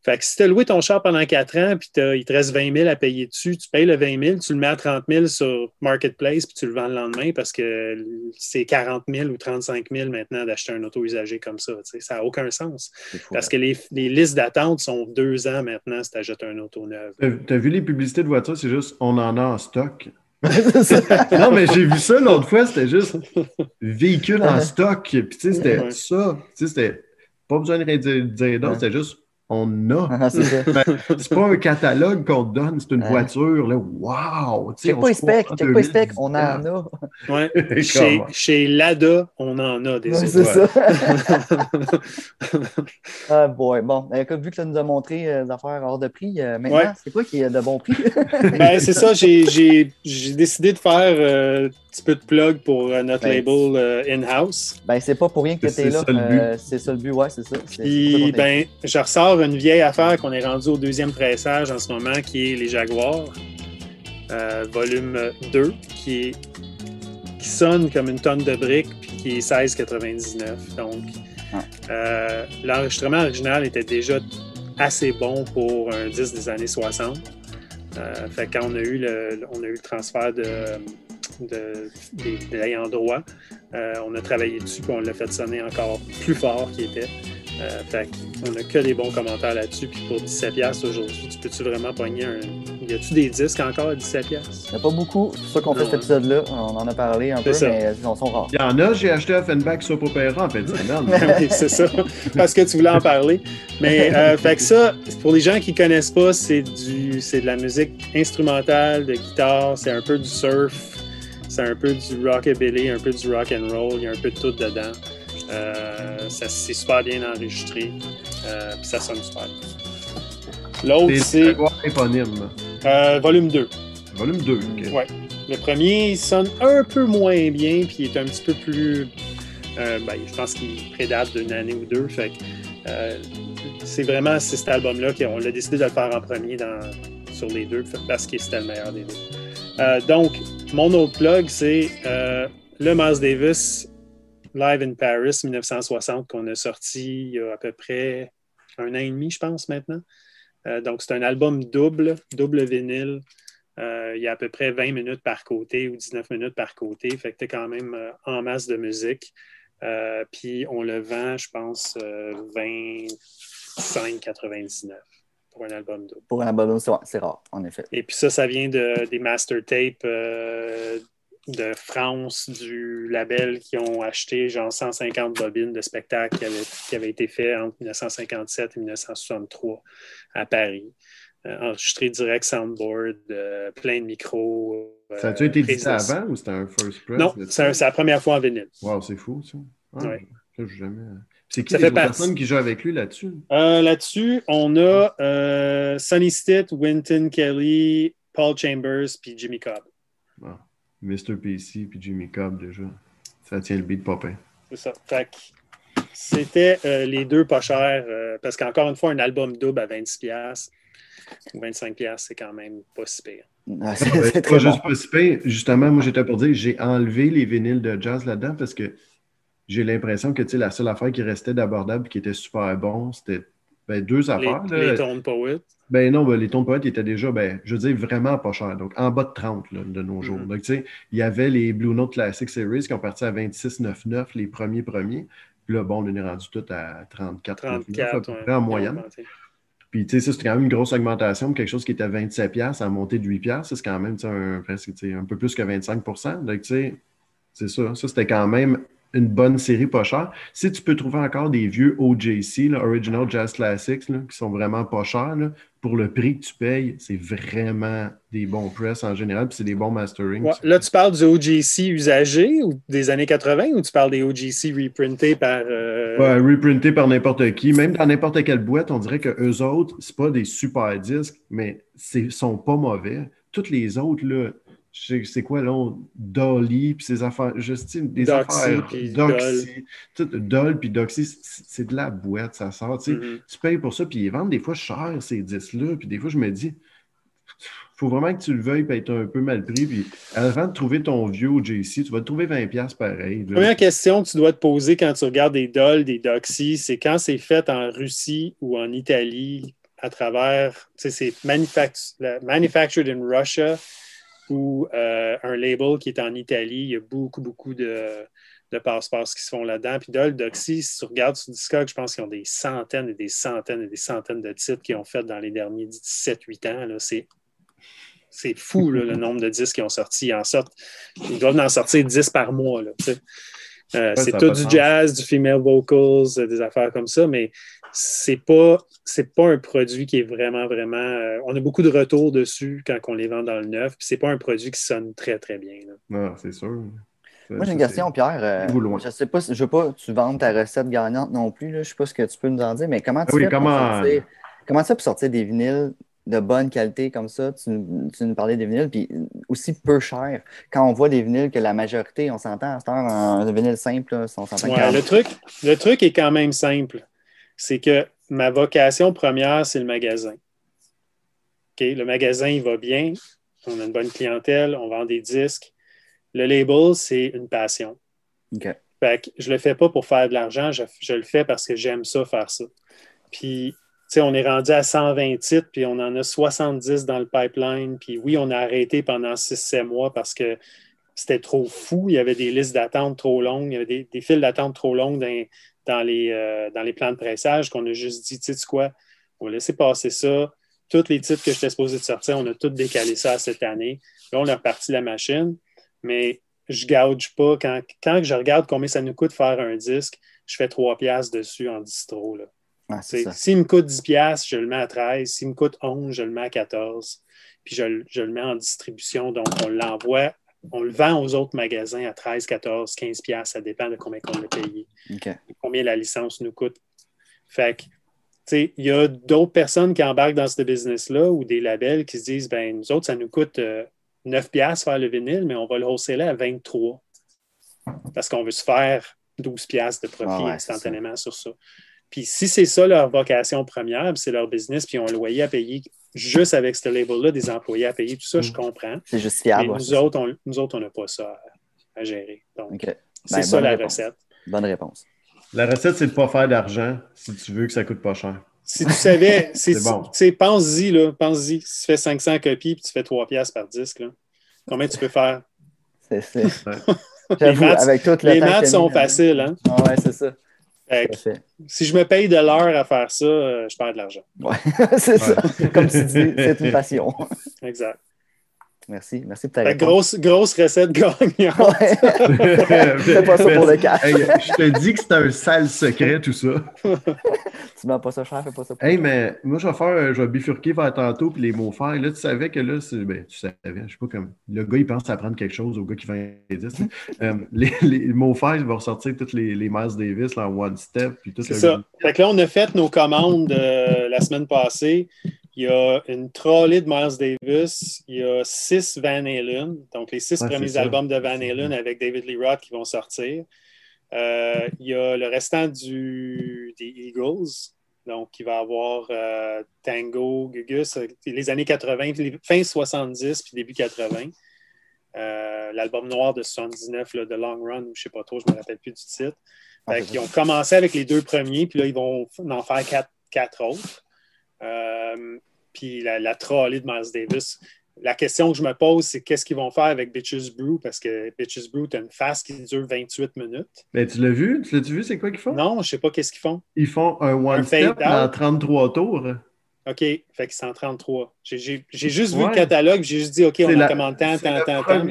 Fait que si tu as loué ton char pendant 4 ans, puis il te reste 20 000 à payer dessus, tu payes le 20 000, tu le mets à 30 000 sur Marketplace, puis tu le vends le lendemain parce que c'est 40 000 ou 35 000 maintenant d'acheter un auto usagé comme ça. Ça n'a aucun sens. parce que les, listes d'attente sont deux ans maintenant si tu achètes un auto neuf. Tu as, vu les publicités de voitures, c'est juste on en a en stock. non, mais j'ai vu ça l'autre fois, c'était juste véhicule en stock. Puis tu sais, c'était ça. Tu sais, c'était pas besoin de dire d'autre, c'était juste on a. Ah, ben, c'est pas un catalogue qu'on te donne, c'est une voiture. Là. Wow! Check pas spec, check pas spec, on en a. Ouais. chez, chez, Lada, on en a des ouais, C'est ça. ah boy. Bon, vu que ça nous a montré euh, des affaires hors de prix, euh, maintenant, c'est quoi qui est de bon prix? ben, c'est ça, j'ai décidé de faire euh, petit peu de plug pour euh, notre ben, label euh, in-house. Ben, c'est pas pour rien que tu es là. Euh, c'est ça le but, ouais, c'est ça. Puis, ben, je ressors une vieille affaire qu'on est rendu au deuxième pressage en ce moment, qui est les Jaguars, volume 2, qui, qui sonne comme une tonne de briques, puis qui est 16,99. Donc, l'enregistrement original était déjà assez bon pour un disque des années 60. fait quand on a eu le, on a eu le transfert de, de, des, droit. Euh, on a travaillé dessus et on l'a fait sonner encore plus fort qu'il était. Euh, fait on n'a que des bons commentaires là-dessus. Puis pour 17$ aujourd'hui, tu peux-tu vraiment pogner un. Y a-tu des disques encore à 17$? Il n'y a pas beaucoup. C'est ça qu'on fait cet épisode-là. On en a parlé un peu, mais ils sont rares. Il y en a, j'ai acheté Offenbach Soap Opera en fait oui, c'est ça. Parce que tu voulais en parler. Mais euh, fait que ça, pour les gens qui ne connaissent pas, c'est du c'est de la musique instrumentale, de guitare, c'est un peu du surf c'est un peu du rockabilly, un peu du rock and roll, il y a un peu de tout dedans. Euh, c'est super bien enregistré, euh, puis ça sonne super. L'autre, c'est. éponyme. Euh, volume 2. Volume 2, ok. Ouais. Le premier, il sonne un peu moins bien, puis il est un petit peu plus. Euh, ben, je pense qu'il prédate d'une année ou deux. Fait c'est vraiment cet album-là qu'on a décidé de le faire en premier dans, sur les deux, parce que c'était le meilleur des deux. donc, mon autre plug, c'est euh, le Miles Davis Live in Paris 1960 qu'on a sorti il y a à peu près un an et demi, je pense, maintenant. Euh, donc, c'est un album double, double vinyle. Euh, il y a à peu près 20 minutes par côté ou 19 minutes par côté. Fait que tu quand même en masse de musique. puis on le vend, je pense, 25,99 pour un album double. Pour un album double, c'est rare, en effet. Et puis ça, ça vient de, des master tapes euh, de France, du label qui ont acheté genre 150 bobines de spectacles qui avaient, été faits entre 1957 et 1963 à Paris. Euh, enregistré direct soundboard, euh, plein de micros. ça a-tu été édité avant ou c'était un first press? Non, c'est la première fois en vinyle. Wow, c'est fou ça. Ah, ouais. jamais... C'est qui les personnes qui jouent avec lui là-dessus? Euh, là-dessus, on a euh, Sonny Stitt, Winton Kelly, Paul Chambers, puis Jimmy Cobb. Ah, Mr. PC puis Jimmy Cobb déjà. Ça tient le beat popin. C'est ça. c'était euh, les deux pas chers, parce qu'encore une fois, un album double à 26$ ou 25$, c'est quand même pas si pire. c'est pas juste bon. Justement, moi, j'étais pour dire, j'ai enlevé les vinyles de jazz là-dedans parce que j'ai l'impression que la seule affaire qui restait d'abordable qui était super bon, c'était ben, deux affaires. Les, les Tone Poet. Ben non, ben, les Tone Poet étaient déjà, ben, je veux dire, vraiment pas chers. Donc, en bas de 30 de nos jours. Mm-hmm. Donc, tu sais, il y avait les Blue Note Classic Series qui ont parti à 26,99 les premiers premiers. Puis là, bon, on est rendu tout à 34, 34 à peu près en moyenne. Puis, tu sais, ça, c'était quand même une grosse augmentation. Quelque chose qui était à 27$, à monter de 8$, c'est quand même un, presque, un peu plus que 25 Donc, tu sais, c'est ça. Ça, c'était quand même une bonne série pas chère. Si tu peux trouver encore des vieux OJC, Original Jazz Classics, qui sont vraiment pas chers, pour le prix que tu payes, c'est vraiment des bons press en général, puis c'est des bons mastering. là, tu parles du OJC usagé ou des années 80 ou tu parles des OJC reprintés par. Euh... Ouais, reprintés par n'importe qui. Même dans n'importe quelle boîte, on dirait que eux autres, c'est pas des super disques, mais ils sont pas mauvais. Toutes les autres, là, c'est quoi là, Dolly, puis ces affaires, Justine, des affaires, Doxy, Doll, puis Doxy, c'est de la boîte, ça sort, tu sais, mm-hmm. tu payes pour ça, puis ils vendent des fois cher, ces disques-là, puis des fois, je me dis, faut vraiment que tu le veuilles, puis être un peu mal pris, puis avant de trouver ton vieux au JC, tu vas te trouver 20$ pareil. La première question que tu dois te poser quand tu regardes des Doll, des Doxy, c'est quand c'est fait en Russie ou en Italie, à travers, tu sais, c'est manufactured in Russia, ou euh, un label qui est en Italie. Il y a beaucoup, beaucoup de, de passe-passe qui se font là-dedans. Puis Dol, Doxy, si tu regardes sur Discog, je pense qu'ils ont des centaines et des centaines et des centaines de titres qu'ils ont fait dans les derniers 17-8 ans. C'est c'est fou le nombre de disques qu'ils ont sortis. Ils, en sortent, ils doivent en sortir 10 par mois. Euh, c'est tout du jazz, du female vocals, euh, des affaires comme ça, mais c'est pas c'est pas un produit qui est vraiment vraiment euh, on a beaucoup de retours dessus quand on les vend dans le neuf puis c'est pas un produit qui sonne très très bien non c'est sûr moi j'ai une question Pierre euh, je sais pas je veux pas tu vends ta recette gagnante non plus là. je sais pas ce que tu peux nous en dire mais comment tu oui, fais comment... Pour sortir, comment ça pour sortir des vinyles de bonne qualité comme ça, tu, tu, nous parlais des vinyles, puis aussi peu cher. Quand on voit des vinyles que la majorité, on s'entend à cette heure, un vinyle simple, on s'entend ouais, le, truc, le truc est quand même simple c'est que ma vocation première, c'est le magasin. Le magasin, il va bien, on a une bonne clientèle, on vend des disques. Le label, c'est une passion. Fait que je ne le fais pas pour faire de l'argent, je, le fais parce que j'aime ça, faire ça. Puis, on est rendu à 120 titres, puis on en a 70 dans le pipeline. Puis oui, on a arrêté pendant 6-7 mois parce que c'était trop fou. Il y avait des listes d'attente trop longues, il y avait des, des files d'attente trop longues dans, dans les, euh, dans les plans de pressage qu'on a juste dit, tu sais quoi, on va laisser passer ça. Tous les titres que j'étais supposé de sortir, on a tous décalé ça cette année. Là, on a reparti la machine, mais je gauge pas. Quand, quand je regarde combien ça nous coûte faire un disque, je fais 3 piastres dessus en distro. Là. Ah, S'il me coûte 10 piastres, je le mets à 13. S'il me coûte 11, je le mets à 14. Puis je, je le mets en distribution. Donc, on l'envoie on le vend aux autres magasins à 13, 14, 15 pièces, ça dépend de combien on l'a payé. Combien la licence nous coûte. Fait que, il y a d'autres personnes qui embarquent dans ce business-là ou des labels qui se disent, ben nous autres, ça nous coûte 9 euh, pièces faire le vinyle, mais on va le wholesaler à 23 parce qu'on veut se faire 12 pièces de profit ah instantanément sur ça. Puis si c'est ça leur vocation première, c'est leur business, puis ils ont un loyer à payer juste avec ce label-là, des employés à payer, tout ça, je mm. comprends. C'est justifiable. Mais nous, autres, on, nous autres, on n'a pas ça à, gérer. Donc, c'est ben, ça la recette. Bonne réponse. La recette, c'est de ne pas faire d'argent si tu veux que ça ne coûte pas cher. Si tu savais, c'est bon. pense-y, là, pense-y. Si tu fais 500 copies et tu fais 3 piastres par disque, là, combien tu peux faire? C'est ça. les maths, avec toute les maths sont faciles. Hein? Ah ouais, c'est ça si je me paye de l'heure à faire ça, euh, je perds de l'argent. Oui, c'est ça. Comme tu dis, c'est une passion. Exact. Merci. Merci de ta réponse. Grosse, grosse recette gagnante. Fais pas ça pour le cash. je te dis que c'est un sale secret, tout ça. tu mets pas ça cher, fais pas ça pour Hey, mais moi, je vais faire, je vais bifurquer vers tantôt puis les mots faire. Là, tu savais que là, ben, tu savais, je sais pas comme. Le gars, il pense à apprendre quelque chose au gars qui vend les disques. euh, les, les mots faire, il va ressortir toutes les, les Miles Davis là, en one step. C'est ça. Fait que là, on a fait nos commandes euh, la semaine passée. Il y a une trolley de Miles Davis. Il y a six Van Halen, donc les six premiers albums de Van Halen avec David Lee Roth qui vont sortir. Euh, il y a le restant du, des Eagles. Donc, il va avoir euh, Tango, Gugus, les années 80, fin 70 puis début 80. L'album noir de 79, The Long Run, je ne sais pas trop, je ne me rappelle plus du titre. Ah, ils ont commencé avec les deux premiers, puis là, ils vont en faire quatre, quatre autres. Puis la, la trolley de Miles Davis, la question que je me pose, c'est qu'est-ce qu'ils vont faire avec Bitches Brew? Parce que Bitches Brew, tu une phase qui dure 28 minutes. Mais tu l'as vu? Tu l'as vu, c'est quoi qu'ils font? Non, je sais pas qu'est-ce qu'ils font. Ils font un one-step en 33 tours. OK, fait qu'ils sont 33. J'ai juste vu le catalogue, j'ai juste dit, OK, on a commandé tant, tant, tant, tant.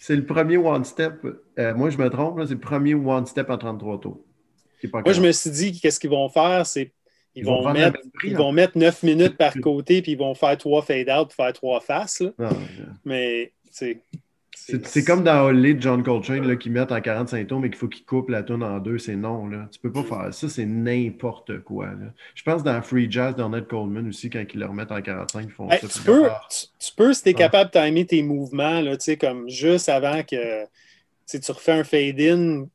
C'est le premier one-step. Euh, moi, je me trompe, c'est le premier one-step en 33 tours. Moi, je me suis dit, qu'est-ce qu'ils vont faire? C'est ils, vont, mettre, ils vont mettre 9 minutes par côté, puis ils vont faire trois fade-out pour faire trois faces. Ah, mais, c'est. C'est comme dans Holly de John Coltrane là, qui mettent en 45 tours, mais qu'il faut qu'ils coupent la tune en deux. C'est non. Là. Tu peux pas faire ça. C'est n'importe quoi. Je pense dans Free Jazz d'Ornette Coleman aussi, quand ils le remettent en 45, ils font ça. Tu peux, tu, peux, si tu es capable de timer tes mouvements, là, comme juste avant que tu refais un fade-in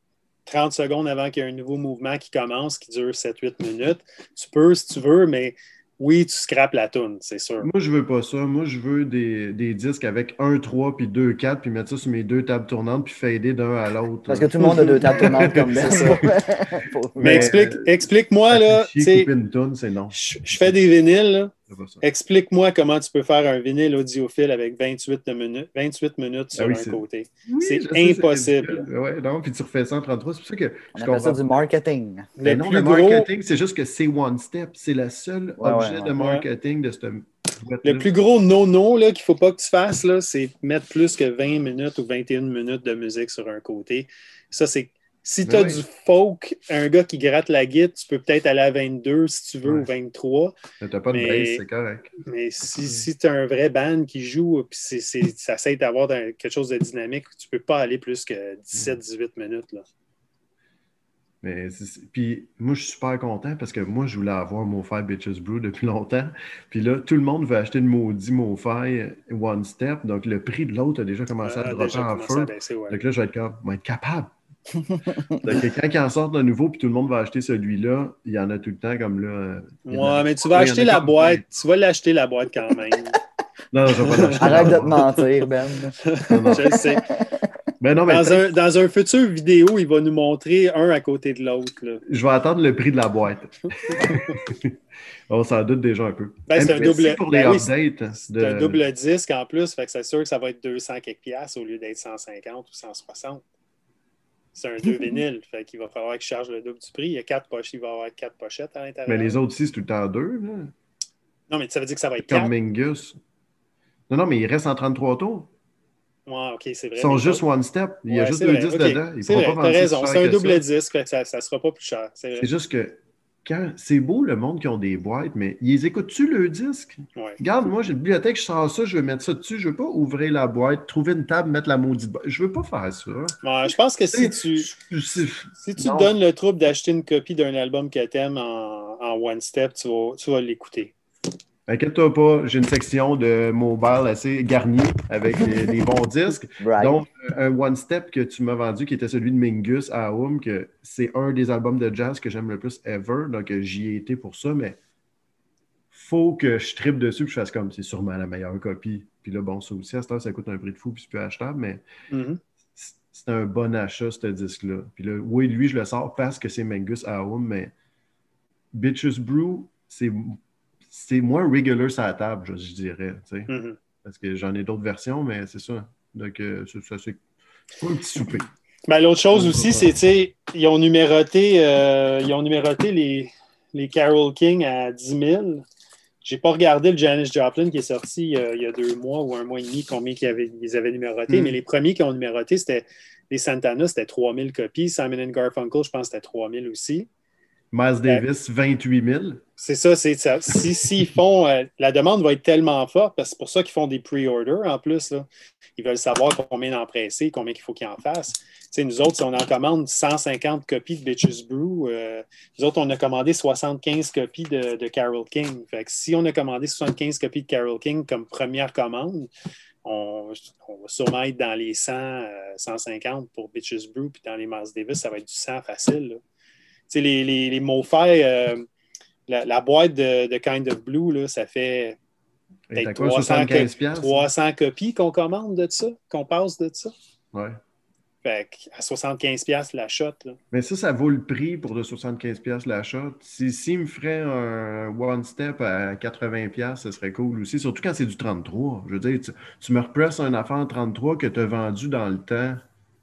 30 secondes avant qu'il y ait un nouveau mouvement qui commence, qui dure 7-8 minutes. Tu peux si tu veux, mais oui, tu scrapes la toune, c'est sûr. Moi, je veux pas ça. Moi, je veux des, des disques avec 1, 3 puis 2, 4, puis mettre ça sur mes deux tables tournantes, puis fader d'un à l'autre. Parce que tout le monde a deux tables tournantes comme ça. mais, explique, explique-moi, là. Une toune, c'est non. Je, fais des vinyles, là. Explique-moi comment tu peux faire un vinyle audiophile avec 28 minutes, 28 minutes sur ah un côté. c'est impossible. Oui, non, puis tu refais ça en 33. C'est pour ça que. On appelle ça du marketing. Le, non, le marketing, c'est juste que c'est one step. C'est le seul objet de marketing de cette. Le plus gros no-no qu'il ne faut pas que tu fasses, c'est mettre plus que 20 minutes ou 21 minutes de musique sur un côté. Ça, c'est si tu as du folk, un gars qui gratte la guitare, tu peux peut-être aller à 22 si tu veux ou 23. Tu n'as pas de bass, c'est correct. Mais si, si tu as un vrai band qui joue, puis ça essaie d'avoir quelque chose de dynamique, tu ne peux pas aller plus que 17-18 minutes. Là. Mais puis moi, je suis super content parce que moi, je voulais avoir MoFi Bitches Brew depuis longtemps. Puis là, tout le monde veut acheter le maudit MoFi One Step. Donc, le prix de l'autre a déjà commencé à ah, dropper en feu. Donc là, je vais être capable quand il en sort de nouveau, puis tout le monde va acheter celui-là, il y en a tout le temps comme là. Euh, ouais, mais tu vas acheter la boîte. Tu vas l'acheter la boîte quand même. non, je vais pas l'acheter. Arrête de te mentir, Ben. je sais. Ben non, mais dans, un, dans, un, futur vidéo, il va nous montrer un à côté de l'autre. Je vais attendre le prix de la boîte. On s'en doute déjà un peu. Ben, c'est un double, pour les ben un double disque en plus, fait que c'est sûr que ça va être 200 quelques piastres au lieu d'être 150 ou 160 c'est un deux vinyles. Fait qu'il va falloir qu'il charge le double du prix. Il, y a quatre pochettes, il va y avoir quatre pochettes à l'intérieur. Mais les autres aussi, c'est tout le temps deux. Non, mais ça veut dire que ça va être Comme Mingus. Non, non, mais il reste en 33 tours. Ouais, ok, c'est vrai. Ils sont juste one step. Il y a juste deux disques dedans. C'est vrai, t'as raison. C'est un double disque, ça ne sera pas plus cher. C'est juste que c'est beau le monde qui ont des boîtes, mais ils écoutent-tu le disque? Regarde, moi j'ai une bibliothèque, je sors ça, je vais mettre ça dessus, je ne veux pas ouvrir la boîte, trouver une table, mettre la maudite boîte. Je veux pas faire ça. je pense que si tu, si tu donnes le trouble d'acheter une copie d'un album que tu aimes en, en, one step, tu vas, tu vas l'écouter. Inquiète-toi pas, j'ai une section de mobile assez garnie avec des, bons disques. Donc, un One Step que tu m'as vendu, qui était celui de Mingus à Home, que c'est un des albums de jazz que j'aime le plus ever. Donc, j'y ai été pour ça, mais faut que je tripe dessus et je fasse comme c'est sûrement la meilleure copie. Puis là, bon, ça aussi, à ce temps, ça coûte un prix de fou puis c'est plus achetable, mais mm-hmm. c'est un bon achat, ce disque-là. Puis là, oui, lui, je le sors parce que c'est Mingus à Home, mais Bitches Brew, c'est c'est moins regular sur la table, je, dirais. Mm-hmm. Parce que j'en ai d'autres versions, mais c'est ça. Donc, euh, ça, c'est un petit souper. Ben, L'autre chose aussi, c'est ils ont numéroté, euh, ils ont numéroté les, les Carol King à 10 000. J'ai pas regardé le Janis Joplin qui est sorti euh, il y a deux mois ou un mois et demi, combien ils avaient, ils avaient numéroté, mm. mais les premiers qui ont numéroté, c'était les Santana, c'était 3000 copies. Simon Garfunkel, je pense que c'était 3000 aussi. Miles Davis, 28 000. C'est ça, c'est ça. Si, font, euh, la demande va être tellement forte, parce que c'est pour ça qu'ils font des pre-orders en plus. Ils veulent savoir combien d'en presser, combien il faut qu'ils en fassent. nous autres, si on en commande 150 copies de Bitches Brew, euh, nous autres, on a commandé 75 copies de, Carol King. Fait que si on a commandé 75 copies de Carol King comme première commande, on, va sûrement être dans les 100, 150 euh, pour Bitches Brew, puis dans les Miles Davis, ça va être du 100 facile les, les, les la, boîte de, Kind of Blue, là, ça fait peut-être 300, 300 copies qu'on commande de ça, qu'on passe de ça? Ouais. Fait à 75$ la shot. Mais ça, ça vaut le prix pour de 75$ la shot. S'il si, me ferait un one step à 80$, ce serait cool aussi. Surtout quand c'est du 33. Je veux dire, tu, me represses un affaire en 33 que tu as vendu dans le temps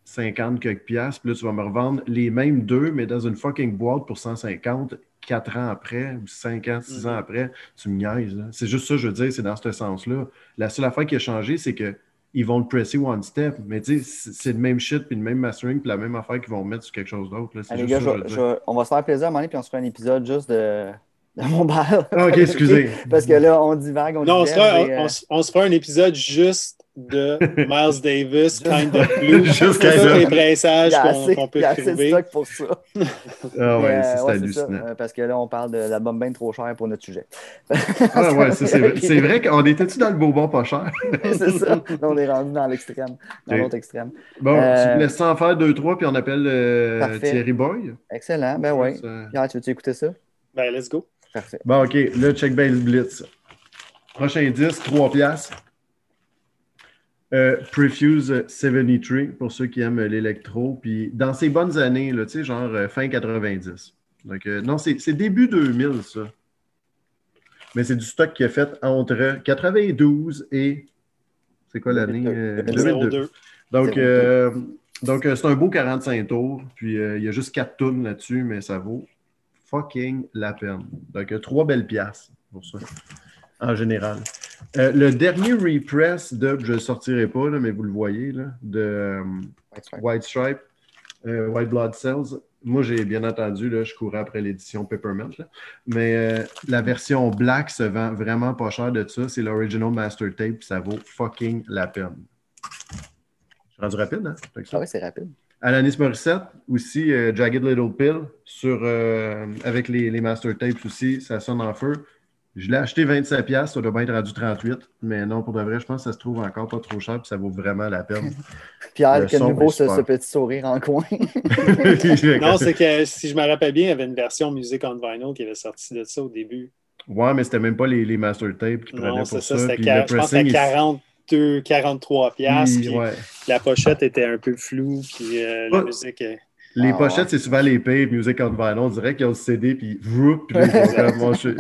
50 quelques piastres, puis là, tu vas me revendre les mêmes deux, mais dans une fucking boîte pour 150, 4 ans après, ou 5 ans, 6 ans mm-hmm. après, tu me niaises. C'est juste ça, je veux dire, c'est dans ce sens-là. La seule affaire qui a changé, c'est que ils vont le presser one step. Mais tu sais, c'est le même shit, puis le même mastering, puis la même affaire qu'ils vont mettre sur quelque chose d'autre. Les gars, on va se faire plaisir à un moment donné, puis on se fait un épisode juste de, de mon bar. Ah, ok, excusez. Parce que là, on divague. On non, on, se fera, on, on, se fera un épisode juste de Miles Davis, Kind of Blue. Juste les pressages qu'on peut trouver. Il y a pour ça. ah ouais, c'est euh, hallucinant. Euh, parce que là, on parle de l'album bien trop cher pour notre sujet. ah ouais, c'est vrai, vrai qu'on était-tu dans le beau bon pas cher? c'est ça. on est rendu dans l'extrême, dans l'autre extrême. Bon, euh... tu laisses en faire deux, trois, puis on appelle euh, Thierry Boy. Excellent, ben oui. Pierre, tu veux-tu écouter ça? Ben, let's go. Parfait. Bon, OK. Là, check bien le blitz. Prochain 10, 3 piastres. Euh, Prefuse 73 pour ceux qui aiment l'électro. Puis dans ces bonnes années, là, genre euh, fin 90. Donc, euh, non, c'est début 2000, ça. Mais c'est du stock qui est fait entre 92 et. C'est quoi l'année 2002. Donc, donc c'est un beau 45 tours. Puis il y a juste 4 tonnes là-dessus, mais ça vaut fucking la peine. Donc, trois belles pièces pour ça, en général. Euh, le dernier repress de, je ne le sortirai pas, mais vous le voyez, là, de White Stripe, euh, White, Blood Cells. Moi, j'ai bien entendu, là, je courais après l'édition Peppermint, mais euh, la version black se vend vraiment pas cher de ça. C'est l'original Master Tape, ça vaut fucking la peine. Je suis rendu rapide, hein? Ah oui, c'est rapide. Alanis Morissette, aussi euh, Jagged Little Pill, sur, euh, avec les, les, master tapes aussi, ça sonne en feu. Je l'ai acheté 27$, ça doit bien être rendu 38$, mais non, pour de vrai, je pense que ça se trouve encore pas trop cher, puis ça vaut vraiment la peine. Pierre, quel nouveau ce, petit sourire en coin. non, c'est que si je me rappelle bien, il y avait une version Music on vinyl qui avait sorti de ça au début. Ouais, mais c'était même pas les, les master tapes qui prenaient pour ça. ça. Puis 40, le je pense 40, coûteux 43$. pièces. La pochette était un peu floue, puis euh, la musique. Les ah, pochettes, c'est souvent les paved Music on Vinyl. On dirait qu'ils ont le CD, puis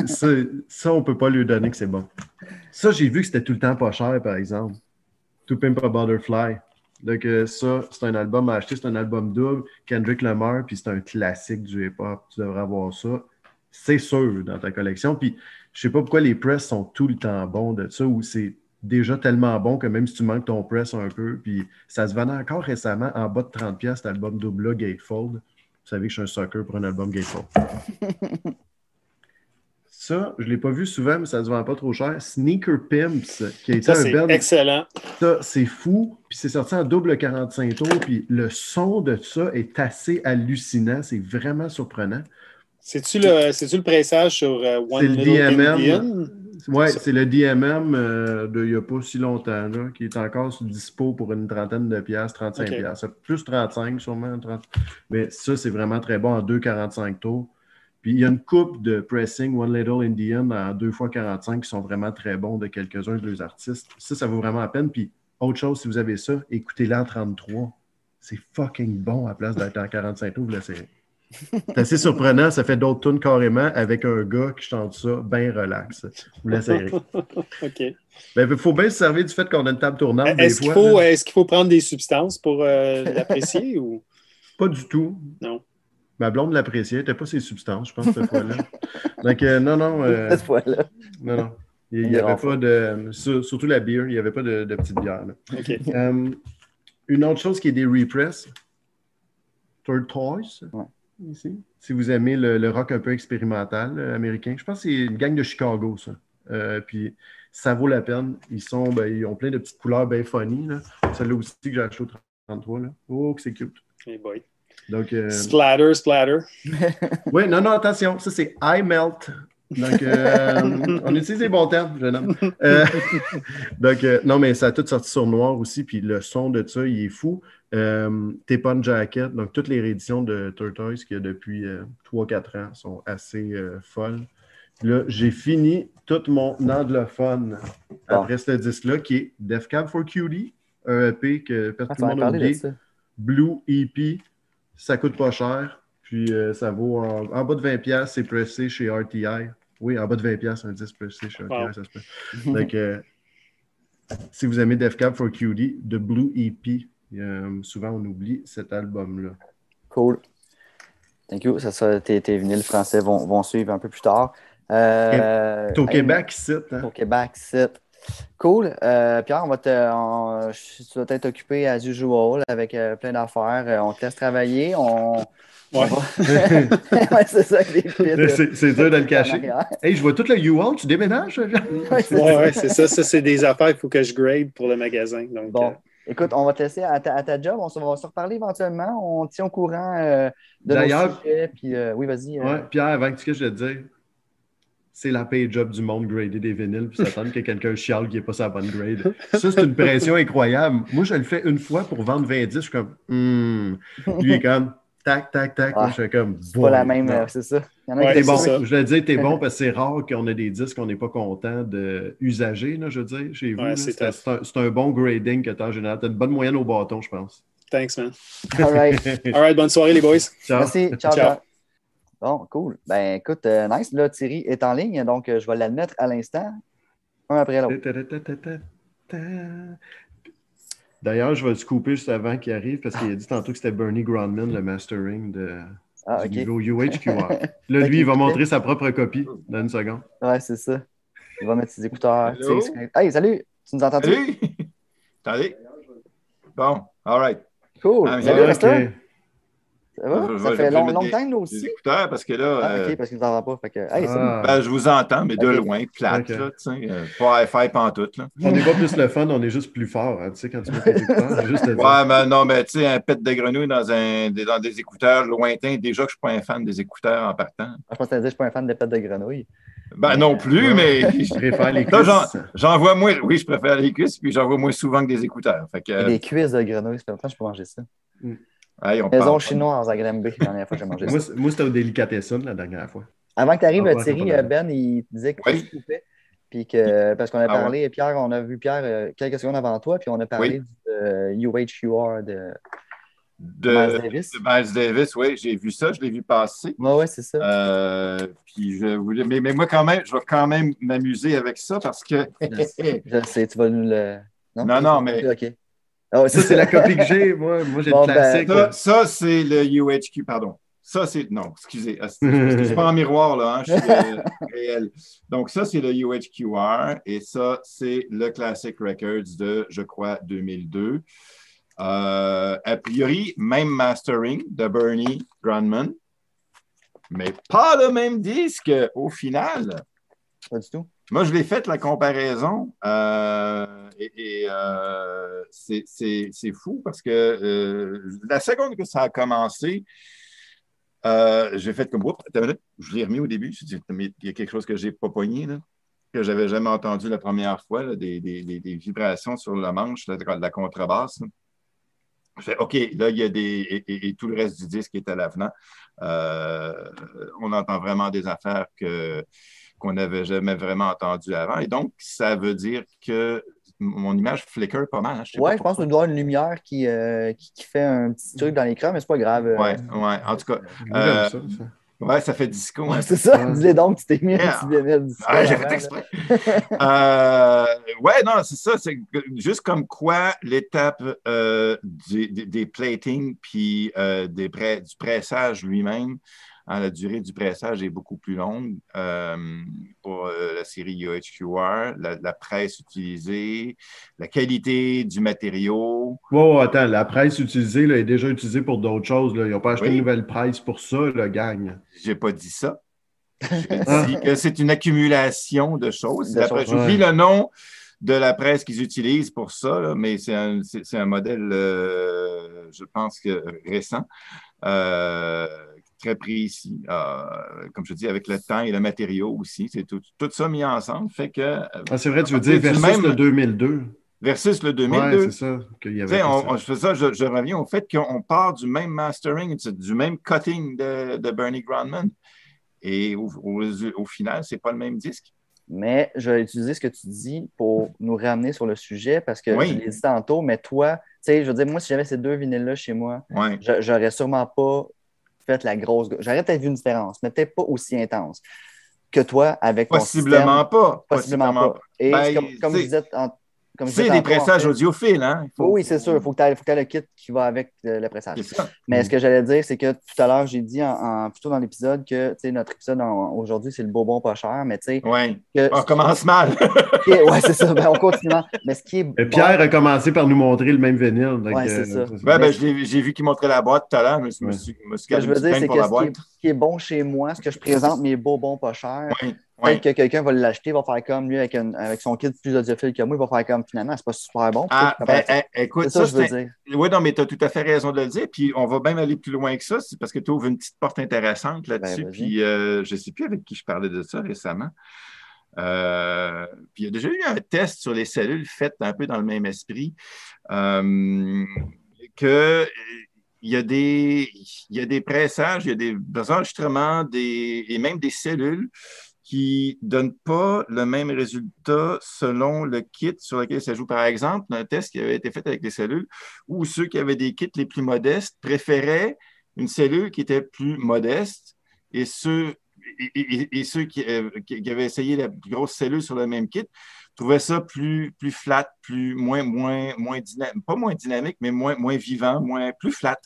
ça, ça, on peut pas lui donner que c'est bon. Ça, j'ai vu que c'était tout le temps pas cher, par exemple. To Pimp a Butterfly. Donc, ça, c'est un album à acheter, c'est un album double. Kendrick Lamar, puis c'est un classique du hip-hop. Tu devrais avoir ça. C'est sûr dans ta collection. Puis, je sais pas pourquoi les press sont tout le temps bons de ça, ou c'est déjà tellement bon que même si tu manques ton press un peu, puis ça se vendait encore récemment en bas de 30$, cet album double Gatefold. Vous savez que je suis un sucker pour un album Gatefold. ça, je ne l'ai pas vu souvent, mais ça ne se vend pas trop cher. Sneaker Pimps, qui a été un bel... excellent. Ça, c'est fou. Puis c'est sorti en double 45 tours. Puis le son de ça est assez hallucinant. C'est vraiment surprenant. C'est-tu le, le pressage sur euh, One Little DMM. Oui, c'est le DMM euh, de il n'y a pas si longtemps, là, qui est encore sur dispo pour une trentaine de piastres, 35 piastres. Plus 35 sûrement. 30... Mais ça, c'est vraiment très bon en 2,45 tours. Puis il y a une coupe de pressing One Little Indian en 2 x 45 qui sont vraiment très bons de quelques-uns de leurs artistes. Ça, ça vaut vraiment la peine. Puis autre chose, si vous avez ça, écoutez-le en 33. C'est fucking bon à place d'être en 45 tours, la série. C'est assez surprenant. Ça fait d'autres tunes carrément avec un gars qui chante ça bien relax. Vous l'essayerez. OK. Ben, il faut bien se servir du fait qu'on a une table tournante. Est-ce qu'il faut, est qu'il faut prendre des substances pour euh, l'apprécier ou? Pas du tout. Non. Ma blonde l'appréciait. n'était pas ses substances, je pense, cette fois-là. Donc, euh, non, non. Euh, cette fois-là. Non, non. Il n'y avait pas de. Surtout la bière, il n'y avait pas de, de petite bière. OK. une autre chose qui est des repress. Third Toys. Ouais ici. Si vous aimez le, rock un peu expérimental euh, américain, je pense que c'est une gang de Chicago, ça. Euh, puis ça vaut la peine. Ils sont, ben, ils ont plein de petites couleurs bien funny. Celle-là aussi que j'ai acheté au 33. Là. Oh, que c'est cute. Hey boy. Donc, euh... Splatter, splatter. oui, non, non, attention. Ça, c'est I melt. Donc, euh, on utilise les bons termes, jeune homme. donc, non, mais ça a tout sorti sur noir aussi. Puis le son de ça, il est fou. Euh, Tepon Jacket, donc toutes les rééditions de Tortoise qu'il y a depuis 3-4 euh, ans sont assez euh, folles. Là, j'ai fini tout mon anglophone après ce disque-là, qui est Def Cab for Cutie, un EP que tout le monde a oublié. Blue EP, ça coûte pas cher. Puis euh, ça vaut en, bas de 20$, c'est pressé chez RTI. Oui, en bas de 20$, un disque pressé chez RTI, ça se peut. Donc, euh, si vous aimez Def Cab for Cutie, de Blue EP, euh, souvent on oublie cet album-là. Cool. Thank you. Ça, ça tes, tes vinyles français vont, vont, suivre un peu plus tard. Euh, au Québec, site. Hein? Au Québec, site. Cool. Euh, Pierre, on va te, tu vas être occupé as usual avec euh, plein d'affaires. On te laisse travailler. On, Ouais. c'est ça C'est dur de le cacher. Hey, je vois tout le U-Haul, tu déménages? oui, ouais, c'est ça. Ça, c'est des affaires qu'il faut que je grade pour le magasin. Donc, bon. Écoute, on va te laisser à ta, job. On, va se reparler éventuellement. On tient au courant de D'ailleurs, Puis, oui, vas-y. Ouais, Pierre, avant que tu je te dire, c'est la paye job du monde grader des vinyles puis s'attendre que quelqu'un chiale qui n'est pas sa bonne grade. Ça, c'est une pression incroyable. Moi, je le fais une fois pour vendre 20 disques. Je suis comme, hmm. Lui, il est comme, tac, tac, tac. Moi, je suis comme, C'est pas la même, euh, c'est ça. Il y en a qui bon. Ça. Je veux dire, t'es bon parce que c'est rare qu'on ait des disques qu'on n'est pas content d'usager, je veux dire, chez vous. c'est un, un, bon grading que tu as en général. Tu as une bonne moyenne au bâton, je pense. Thanks, man. All right. All right, bonne soirée, les boys. Ciao. Merci. ciao. ciao. Bon, cool. Ben, écoute, euh, nice. Là, Thierry est en ligne, donc euh, je vais l'admettre à l'instant, un après l'autre. D'ailleurs, je vais le couper juste avant qu'il arrive parce qu'il a dit tantôt que c'était Bernie Grandman, le mastering de, ah, du niveau UHQR. Là, lui, il va montrer sa propre copie dans une seconde. Ouais, c'est ça. Il va mettre ses écouteurs. Hey, salut! Tu nous entends-tu? Salut! Attendez. Bon, all right. Cool. Ah, salut, okay. Ça va? ça fait long, longtemps, là aussi. Parce que là. Ah, OK, euh, parce que tu n'entends pas. Fait que, hey, ah. ben, je vous entends, mais de loin, plate, là, tu sais. Euh, pas Wi-Fi pantoute, là. On n'est pas plus le fun, on est juste plus fort, hein, tu sais, quand tu mets tes écouteurs. Juste ouais, mais non, mais tu sais, un pet de grenouille dans, un, dans des écouteurs lointains, déjà que je ne suis pas un fan des écouteurs en partant. Ah, je pense que tu dit, je ne suis pas un fan des pets de grenouille. Ben non plus, mais. Je préfère les cuisses. J'en vois moins. Oui, je préfère les cuisses, puis j'en vois moins souvent que des écouteurs. Fait que... Des cuisses de grenouille, fait longtemps que je peux manger ça. Mm. Hey, Maison chinoise à Granby, la dernière fois que j'ai mangé ça. Moi, c'était au délicatessen la dernière fois. Avant que tu arrives, ah, Thierry, Ben, il disait que oui. tu coupais. Puis que, parce qu'on a ah, parlé, ouais. Pierre, on a vu Pierre euh, quelques secondes avant toi, puis on a parlé oui. du UHUR de, de, Miles Davis. De Miles Davis, oui, j'ai vu ça, je l'ai vu passer. Oui, oui, c'est ça. Euh, puis je voulais, mais, mais, moi, quand même, je vais quand même m'amuser avec ça parce que. je sais, tu vas nous le. Non, non, non mais. OK. Ah ça, c'est la copie que j'ai. Moi, moi j'ai le ben, classique. ça, ça c'est le UHQ, pardon. Ça, c'est. Non, excusez. Ah, c'est pas en miroir, là. Hein, je suis euh, réel. Donc, ça, c'est le UHQR et ça, c'est le Classic Records de, je crois, 2002. Euh, a priori, même mastering de Bernie Grandman, mais pas le même disque au final. Pas du tout. Moi, je l'ai fait la comparaison euh, et, euh, c'est fou parce que euh, la seconde que ça a commencé, j'ai fait comme je l'ai remis au début. il y a quelque chose que j'ai pas pogné, là, que j'avais jamais entendu la première fois, des, vibrations sur la manche de la contrebasse. Je fais OK, là, il y a des. Et, tout le reste du disque est à l'avenant. on entend vraiment des affaires que qu'on n'avait jamais vraiment entendu avant. Et donc, ça veut dire que mon image flicker pas mal. Hein, oui, je pense qu'on doit avoir une lumière qui, euh, qui, fait un petit truc dans l'écran, mais c'est pas grave. Oui, euh. ouais. en tout cas. Euh, ça, Ouais, ça fait disco. Hein. c'est ça. Dis-le donc, tu t'es mis un petit disco. Ouais, j'ai fait exprès. euh, ouais, non, c'est ça. C'est juste comme quoi l'étape des, des, platings puis des du pressage lui-même Hein, la durée du pressage est beaucoup plus longue euh, pour euh, la série UHQR, la, presse utilisée, la qualité du matériau. Oh, attends, la presse utilisée là, est déjà utilisée pour d'autres choses. Ils n'ont pas acheté une nouvelle presse pour ça, le gang. J'ai pas dit ça. J'ai dit que c'est une accumulation de choses. J'oublie le nom de la presse qu'ils utilisent pour ça, mais c'est un, un, modèle, euh, je pense, que récent très précis, euh, comme je dis, avec le temps et le matériau aussi. C'est tout, ça mis ensemble. Fait que. Euh, ah, c'est vrai, tu veux dire versus même, le 2002. Versus le 2002. c'est ça. y avait on, ça je, reviens au fait qu'on part du même mastering, du même cutting de, Bernie Grandman. Et au, au final, ce n'est pas le même disque. Mais je vais utiliser ce que tu dis pour nous ramener sur le sujet parce que je l'ai dit tantôt, mais toi, tu sais, je veux dire, moi, si j'avais ces deux vinyles-là chez moi, j'aurais sûrement pas fait la grosse. J'aurais peut-être vu une différence, mais peut-être pas aussi intense que toi avec Possiblement pas. Possiblement, pas. Et ben, comme, comme je disais c'est des pressages audiophiles, hein? Oui, c'est sûr. Il faut que tu aies, le kit qui va avec le, pressage. Mais ce que j'allais dire, c'est que tout à l'heure, j'ai dit en, plutôt dans l'épisode que notre épisode aujourd'hui, c'est le bobon pas cher, mais tu sais. Oui. On commence mal. oui, c'est ça. Ben, on continue. Mais ce qui est. Pierre a commencé par nous montrer le même vinyle. Oui, c'est ça. Ouais, ben, j'ai vu qu'il montrait la boîte tout à l'heure, mais je me suis, me Ce que je veux dire, c'est que ce qui, est, bon chez moi, ce que je présente mes bobons pas chers, Peut-être que quelqu'un va l'acheter, va faire comme lui avec, avec son kit plus audiophile que moi, il va faire comme finalement, c'est pas super bon. Ah, ben, eh, écoute, ça, je veux dire. Oui, non, mais tu as tout à fait raison de le dire. Puis on va même aller plus loin que ça, c'est parce que tu ouvres une petite porte intéressante là-dessus. Ben, puis euh, je ne sais plus avec qui je parlais de ça récemment. Euh, puis il y a déjà eu un test sur les cellules fait un peu dans le même esprit. Euh, que il y, a des, il y a des pressages, il y a des enregistrements des, et même des cellules qui ne donnent pas le même résultat selon le kit sur lequel ça joue. Par exemple, un test qui avait été fait avec les cellules, où ceux qui avaient des kits les plus modestes préféraient une cellule qui était plus modeste et ceux, et, ceux euh, qui, avaient essayé la plus grosse cellule sur le même kit trouvaient ça plus, plus flat, plus, moins, moins, moins dynamique, pas moins dynamique, mais moins, moins vivant, moins, plus flat.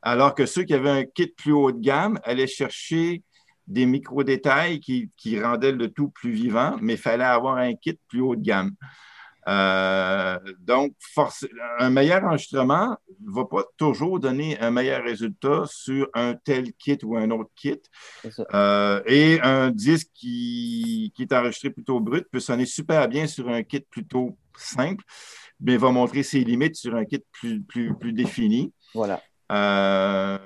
Alors que ceux qui avaient un kit plus haut de gamme allaient chercher des micro-détails qui, rendaient le tout plus vivant, mais il fallait avoir un kit plus haut de gamme. Euh, donc, un meilleur enregistrement ne va pas toujours donner un meilleur résultat sur un tel kit ou un autre kit. Euh, et un disque qui, est enregistré plutôt brut peut sonner super bien sur un kit plutôt simple, mais va montrer ses limites sur un kit plus, plus, plus défini. Voilà. Euh,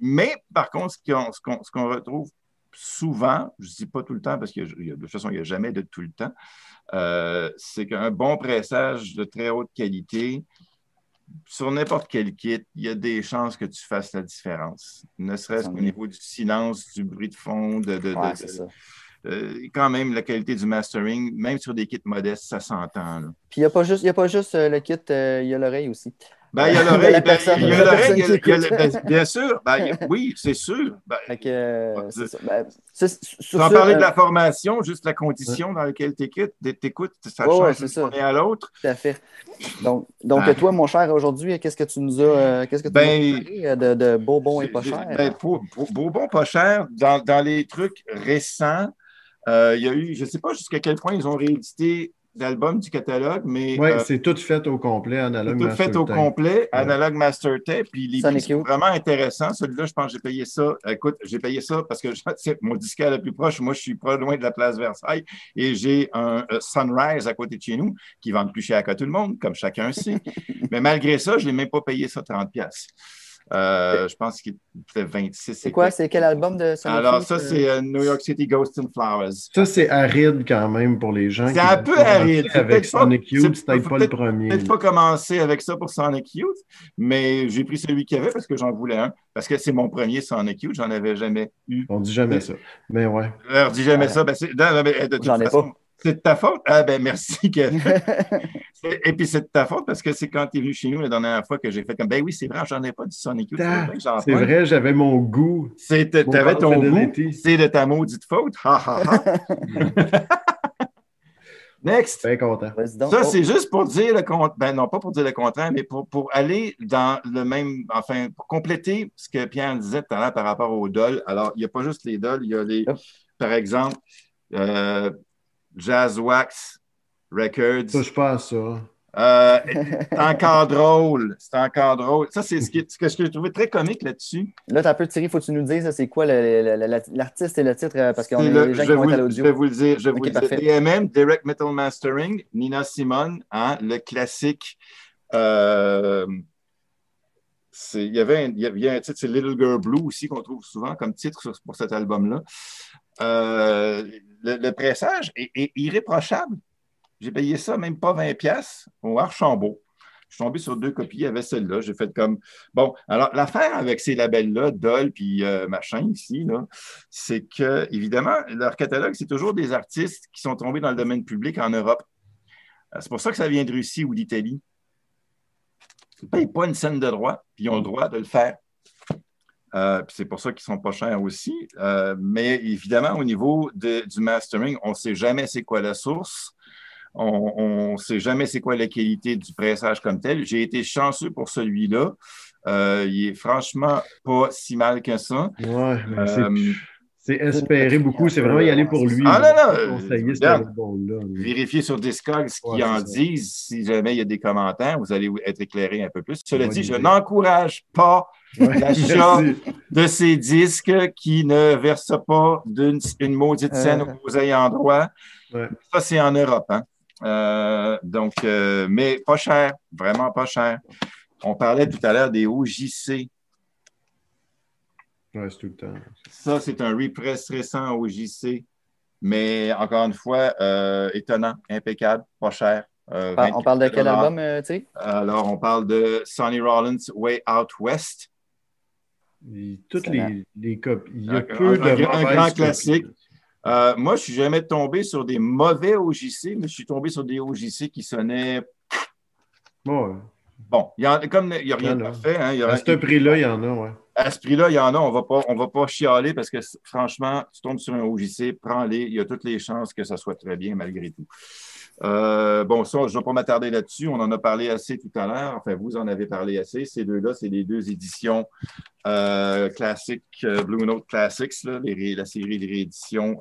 mais par contre, ce qu'on retrouve souvent, je ne dis pas tout le temps parce que de toute façon, il n'y a jamais de tout le temps, euh, c'est qu'un bon pressage de très haute qualité, sur n'importe quel kit, il y a des chances que tu fasses la différence. Ne serait-ce qu'au niveau du silence, du bruit de fond, de, quand même la qualité du mastering, même sur des kits modestes, ça s'entend. Puis il n'y a pas juste, a pas juste euh, le kit, euh, il y a l'oreille aussi. Ben, il y a l'oreille. il y a l'oreille. Bien sûr. Ben, oui, c'est sûr. Ben, euh, sans parler de euh, la formation, juste la condition dans laquelle tu écoutes, ça change d'une à l'autre. Tout à fait. Donc, donc ben. toi, mon cher, aujourd'hui, qu'est-ce que tu nous as, euh, qu'est-ce que tu ben, de, de Bourbon et pas cher? Ben, pour, pas cher, dans, dans les trucs récents, il y a eu, je ne sais pas jusqu'à quel point ils ont réédité d'albums du catalogue, mais. Oui, euh, c'est tout fait au complet, analogue Master Tape. Tout fait au complet, analogue Master Tape. Puis les prix sont vraiment intéressants. Celui-là, je pense que j'ai payé ça. Écoute, j'ai payé ça parce que c'est mon disque le plus proche. Moi, je suis pas loin de la place Versailles et j'ai un euh, Sunrise à côté de chez nous qui vend plus cher qu'à tout le monde, comme chacun sait. mais malgré ça, je n'ai même pas payé ça 30$. Euh, je pense qu'il fait 26. C'est quoi? C'est quel album de Sonic Alors, ça, c'est euh, New York City Ghost and Flowers. Ça, c'est aride quand même pour les gens. C'est un peu aride. Avec Sonic Youth, c'était pas le premier. peut-être pas commencer avec ça pour Sonic Youth, mais j'ai pris celui qu'il y avait parce que j'en voulais un. Parce que c'est mon premier Sonic Youth, j'en avais jamais eu. On dit jamais ça. Mais ouais. On dit jamais ça. Ben, j'en ai pas. C'est de ta faute? Ah ben merci. Et puis c'est de ta faute parce que c'est quand tu es venu chez nous la dernière fois que j'ai fait comme ben oui, c'est vrai, j'en ai pas du Sonic Youth. C'est vrai, j'avais mon goût. Tu avais ton goût. C'est de ta maudite faute. Next. Bien content. Ça, c'est juste pour dire le contraire. Ben non, pas pour dire le contraire, mais pour, pour aller dans le même. Enfin, pour compléter ce que Pierre disait tout à l'heure par rapport aux dolls. Alors, il n'y a pas juste les dolls, il y a les. Par exemple, euh, Jazz Wax Records. Touche pas à ça. Euh, c'est encore drôle. C'est encore drôle. Ça, c'est ce, ce, que j'ai trouvé très comique là-dessus. Là, tu as un peu tiré, faut que tu nous dises, c'est quoi l'artiste et le titre, euh, parce qu'on est, les gens qui vont être à l'audio. Je vais vous le dire. Je vais vous le dire. DMM, Direct Metal Mastering, Nina Simone, hein, le classique. Euh, il y avait un, il y a un titre, c'est Little Girl Blue aussi, qu'on trouve souvent comme titre pour cet album-là. Euh, le, pressage est, irréprochable. J'ai payé ça même pas 20$ au Archambault. Je suis tombé sur deux copies, il y avait celle-là. J'ai fait comme. Bon, alors l'affaire avec ces labels-là, Doll puis euh, machin ici, c'est que, évidemment, leur catalogue, c'est toujours des artistes qui sont tombés dans le domaine public en Europe. Euh, c'est pour ça que ça vient de Russie ou d'Italie. Ils ne payent pas une scène de droit, puis ils ont le droit de le faire. Euh, c'est pour ça qu'ils ne sont pas chers aussi. Euh, mais évidemment, au niveau du mastering, on ne sait jamais c'est quoi la source. On ne sait jamais c'est quoi la qualité du pressage comme tel. J'ai été chanceux pour celui-là. Euh, il est franchement pas si mal que ça. Ouais, c'est espérer beaucoup, c'est vraiment y aller pour lui. Ah non, non! Vérifiez sur Discord ce qu'ils en disent. Si jamais il y a des commentaires, vous allez être éclairé un peu plus. Cela dit, je n'encourage pas l'achat de ces disques qui ne versent pas d'une une maudite scène euh. aux ayants droit. Ça, c'est en Europe. Hein? Euh, donc, euh, mais pas cher, vraiment pas cher. On parlait tout à l'heure des OJC. Ouais, c'est tout le temps. Ça, c'est un repress récent au JC, mais encore une fois, euh, étonnant, impeccable, pas cher. Euh, on parle de quel album, euh, tu sais? Alors, on parle de Sonny Rollins Way Out West. toutes les, les, copies. Il y a un, peu de un, grand classique. moi, je ne suis jamais tombé sur des mauvais OJC, mais je suis tombé sur des OJC qui sonnaient. Bon, bon il y a, comme il n'y a rien de parfait. Hein, à ce prix-là, il y en a, ouais à ce prix-là, il y en a, on ne va pas chialer parce que franchement, tu tombes sur un OJC, prends-les, il y a toutes les chances que ça soit très bien malgré tout. Euh, bon, ça, je ne vais pas m'attarder là-dessus. On en a parlé assez tout à l'heure. Enfin, vous en avez parlé assez. Ces deux-là, c'est les deux éditions euh, classiques, euh, Blue Note Classics, la série de rééditions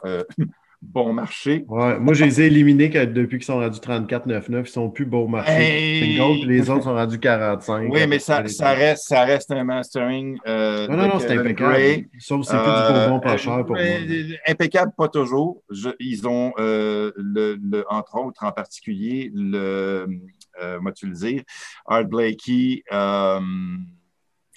bon marché. Ouais, moi, je les ai éliminés depuis qu'ils sont rendus 34,99. Ils ne sont plus bon marché. Les autres sont rendus 45. Oui, mais ça, ça, reste, ça reste un mastering. Euh, non, non, non, c'est impeccable. Sauf que c'est plus du bonbon pas euh, cher pour moi. Impeccable, pas toujours. ils ont, euh, le, le, entre autres, en particulier, le, euh, moi, tu le dire, Art Blakey.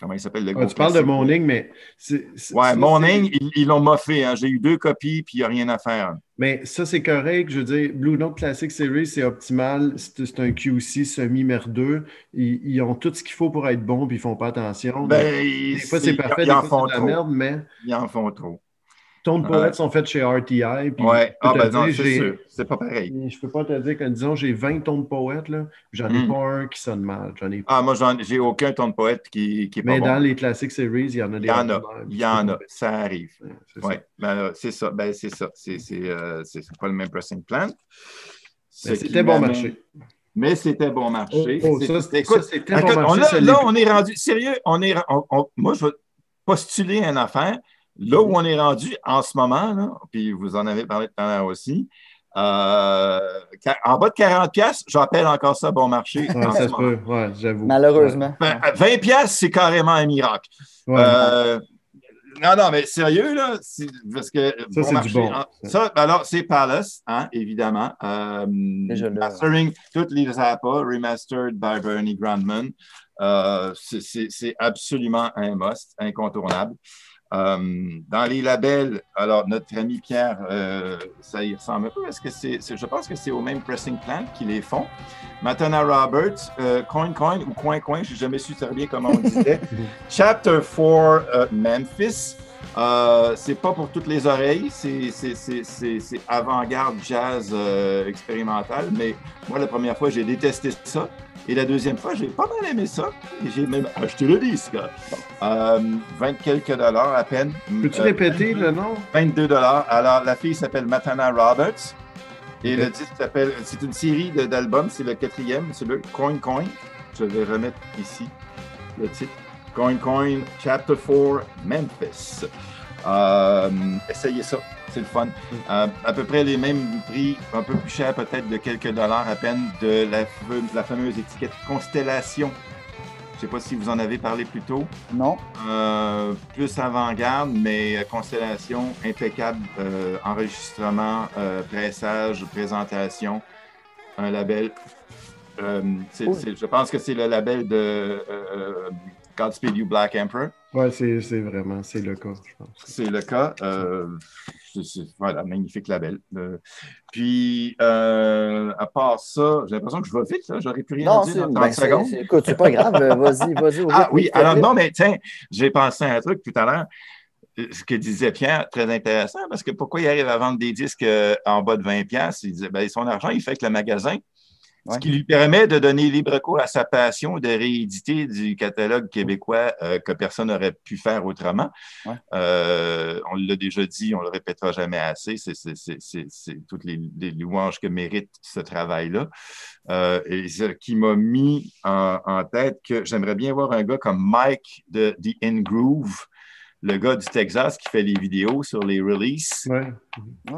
Comment il s'appelle le ah, Tu parles de Morning, mais. ouais, Morning, ils l'ont moffé. Hein. J'ai eu deux copies, puis il n'y a rien à faire. Mais ça, c'est correct. Je veux dire, Blue Note Classic Series, c'est optimal. C'est un QC semi-merdeux. Ils, ils, ont tout ce qu'il faut pour être bon, puis ils ne font pas attention. Ben, des fois, c'est parfait. Ils en font trop. merde, mais. Ils en font trop. Ton de poètes sont faits chez RTI. Puis ouais, ah ben non, c'est sûr. C'est pas pareil. Je peux pas te dire que, disons, j'ai 20 tons de poètes, là. J'en ai hmm. pas un qui sonne mal. Ai... Ah, moi, j'ai aucun ton de poète qui, qui est pas Mais dans les Classic Series, il y en a des. Il y en a. Il y en a. Ça arrive. Oui, ben, c'est ça. Ben, c'est ça. C'est euh, pas le même pressing plan. C'était bon marché. Mais c'était bon marché. Oh, oh ça, bon marché. là, on est rendu. Sérieux, on est, moi, je vais postuler une affaire. Là où on est rendu en ce moment, puis vous en avez parlé tout à l'heure aussi, euh, en bas de 40$, j'appelle encore ça bon marché. ça se peut, ouais, j'avoue. Malheureusement. 20$, ben, c'est carrément un miracle. Euh, non, non, mais sérieux, là, parce que. Ça, bon c'est du bon. ça, alors, c'est Palace, hein, évidemment. Euh, mastering toutes les remastered by Bernie Grandman. Euh, c'est absolument un must, incontournable. Euh, dans les labels, alors notre ami Pierre, euh, ça y ressemble un peu. Est-ce que c'est, je pense que c'est au même pressing plant qu'ils les font. Matana Roberts, euh, Coin Coin ou Coin Coin, je n'ai jamais su très bien comment on disait. Chapter 4 Memphis. c'est pas pour toutes les oreilles, c'est avant-garde jazz expérimental, mais moi, la première fois, j'ai détesté ça. Et la deuxième fois, j'ai pas mal aimé ça. Et j'ai même acheté le disque. Euh, 20 quelques dollars à peine. Peux-tu répéter le nom? 22 dollars. Alors, la fille s'appelle Matana Roberts. Et le disque s'appelle, c'est une série d'albums, c'est le quatrième, c'est le Coin Coin. Je vais remettre ici le titre. Coin Coin, Chapter 4, Memphis. Euh, essayez ça c'est le fun. Euh, à peu près les mêmes prix, un peu plus cher peut-être de quelques dollars à peine de la, la fameuse étiquette Constellation. Je ne sais pas si vous en avez parlé plus tôt. Non. Euh, plus avant-garde, mais Constellation, impeccable, euh, enregistrement, pressage, présentation, un label. je pense que c'est le label de Godspeed You Black Emperor. Oui, c'est vraiment, c'est le cas, je pense. C'est le cas. Euh, voilà, magnifique label. Euh, puis, euh, à part ça, j'ai l'impression que je vais vite, là. J'aurais plus rien à dire dans 30 ben, secondes. Écoute, c'est pas grave. Vas-y, vas-y. Ah oui, alors non, mais tiens, j'ai pensé à un truc tout à l'heure ce que disait Pierre, très intéressant, parce que pourquoi il arrive à vendre des disques en bas de 20$? Il disait, ben, son argent, il fait que le magasin. Ce qui lui permet de donner libre cours à sa passion de rééditer du catalogue québécois euh, que personne n'aurait pu faire autrement. Euh, on l'a déjà dit, on ne le répétera jamais assez. C'est toutes les, louanges que mérite ce travail-là. Euh, et ce qui m'a mis en, en, tête que j'aimerais bien voir un gars comme Mike de The In Groove le gars du Texas qui fait les vidéos sur les releases.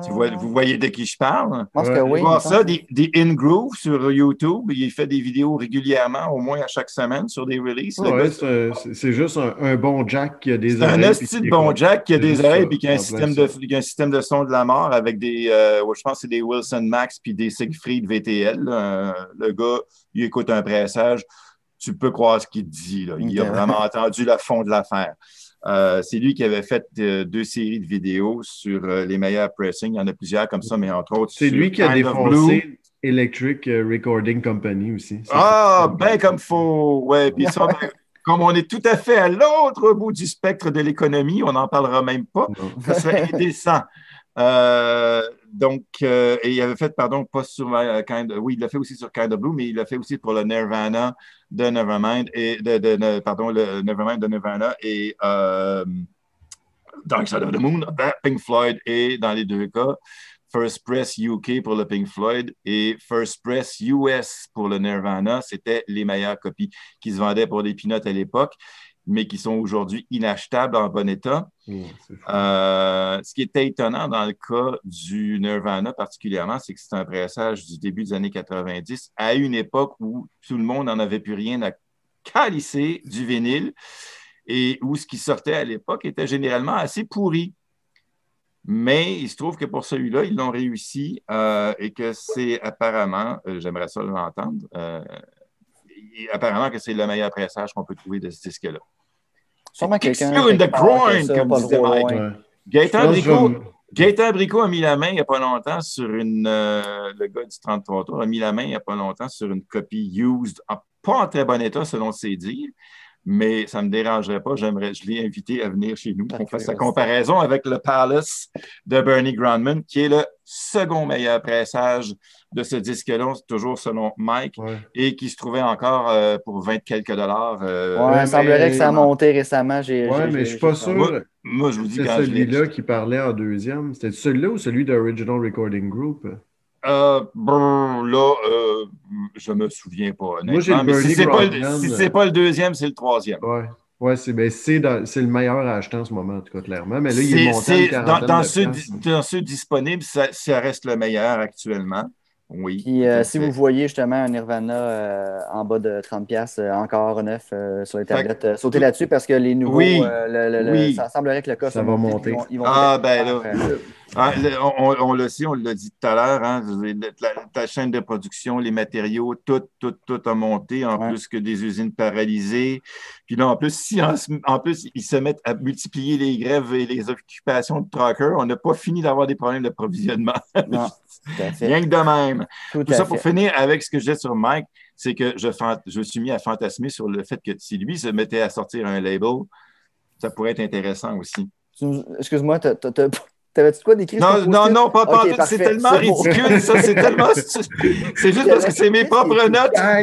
Tu vois, vous voyez de qui je parle? Je pense que oui. Voir ça, des, des In Groove sur YouTube. Il fait des vidéos régulièrement, au moins à chaque semaine, sur des releases. c'est juste un, bon jack qui a des oreilles. C'est un de bon jack qui a des oreilles et qui a un, système de, un système de son de la mort avec des, euh, je pense c'est des Wilson Max puis des Siegfried VTL. Le gars, il écoute un pressage. Tu peux croire ce qu'il dit. Là. Il a vraiment entendu le fond de l'affaire. Euh, c'est lui qui avait fait euh, deux séries de vidéos sur euh, les meilleurs pressings. Il y en a plusieurs comme ça, mais entre autres. C'est lui qui a défoncé Electric Recording Company aussi. Ah, bien comme faut. Ouais, puis ça, ben, comme on est tout à fait à l'autre bout du spectre de l'économie, on n'en parlera même pas. Ça serait indécent. Donc, et il avait fait, pardon, pas sur Kind of, oui, il l'a fait aussi sur Kind Blue, mais il l'a fait aussi pour le Nirvana de Nevermind et de, pardon, le Nevermind de Nirvana et euh, Dark Side of the Moon, Pink Floyd et dans les deux cas, First Press UK pour le Pink Floyd et First Press US pour le Nirvana, c'était les meilleures copies qui se vendaient pour des pinottes à l'époque mais qui sont aujourd'hui inachetables en bon état. Mmh, euh, ce qui était étonnant dans le cas du Nirvana particulièrement, c'est que c'est un pressage du début des années 90 à une époque où tout le monde n'en avait plus rien à calisser du vinyle et où ce qui sortait à l'époque était généralement assez pourri. Mais il se trouve que pour celui-là, ils l'ont réussi euh, et que c'est apparemment, euh, j'aimerais ça l'entendre, apparemment que c'est le meilleur pressage qu'on peut trouver de ce disque-là. Sûrement quelqu'un. in the groin, comme disait Mike. Gaëtan Bricot, a mis la main il n'y a pas longtemps sur une. Euh, le gars du 33 tours a mis la main il n'y a pas longtemps sur une copie used, pas en très bon état selon ses dires, mais ça ne me dérangerait pas. J'aimerais, je l'ai invité à venir chez nous pour faire sa comparaison avec le Palace de Bernie Grandman, qui est le second meilleur pressage de ce disque-là, toujours selon Mike, et qui se trouvait encore euh, pour 20 quelques dollars. Euh, ouais, il semblerait que ça a monté récemment. Oui, mais je ne suis pas sûr. Moi, je vous dis C'est celui-là qui parlait en deuxième. C'était celui-là ou celui d'Original Recording Group? Euh, bon, là, euh, je me souviens pas. Moi, j'ai le si c'est pas, si pas, le deuxième, c'est le troisième. Ouais. Ouais, c'est ben, le meilleur à acheter en ce moment, en tout cas, clairement. Mais là, il est monté dans, dans, ceux, dans, ceux, disponibles, ça, ça, reste le meilleur actuellement. Oui. Puis euh, si vous voyez justement un Nirvana euh, en bas de 30$, euh, encore neuf sur les tablettes, sautez là-dessus parce que les nouveaux, oui. ça semblerait que le cas ça va monter. ah, ben là. Ah, on, on, le sait, on l'a dit tout à l'heure, hein, ta chaîne de production, les matériaux, tout, tout, tout a monté, en plus que des usines paralysées. Puis là, en plus, si en, plus ils se mettent à multiplier les grèves et les occupations de truckers, on n'a pas fini d'avoir des problèmes d'approvisionnement. Rien que de même. Tout, ça pour finir avec ce que disais sur Mike, c'est que je, je me suis mis à fantasmer sur le fait que si lui se mettait à sortir un label, ça pourrait être intéressant aussi. Excuse-moi, tu T'avais-tu quoi d'écrit? Non, non, non, pas, pas C'est tellement ridicule, ça. C'est tellement. C'est juste parce que c'est mes propres notes. Ah,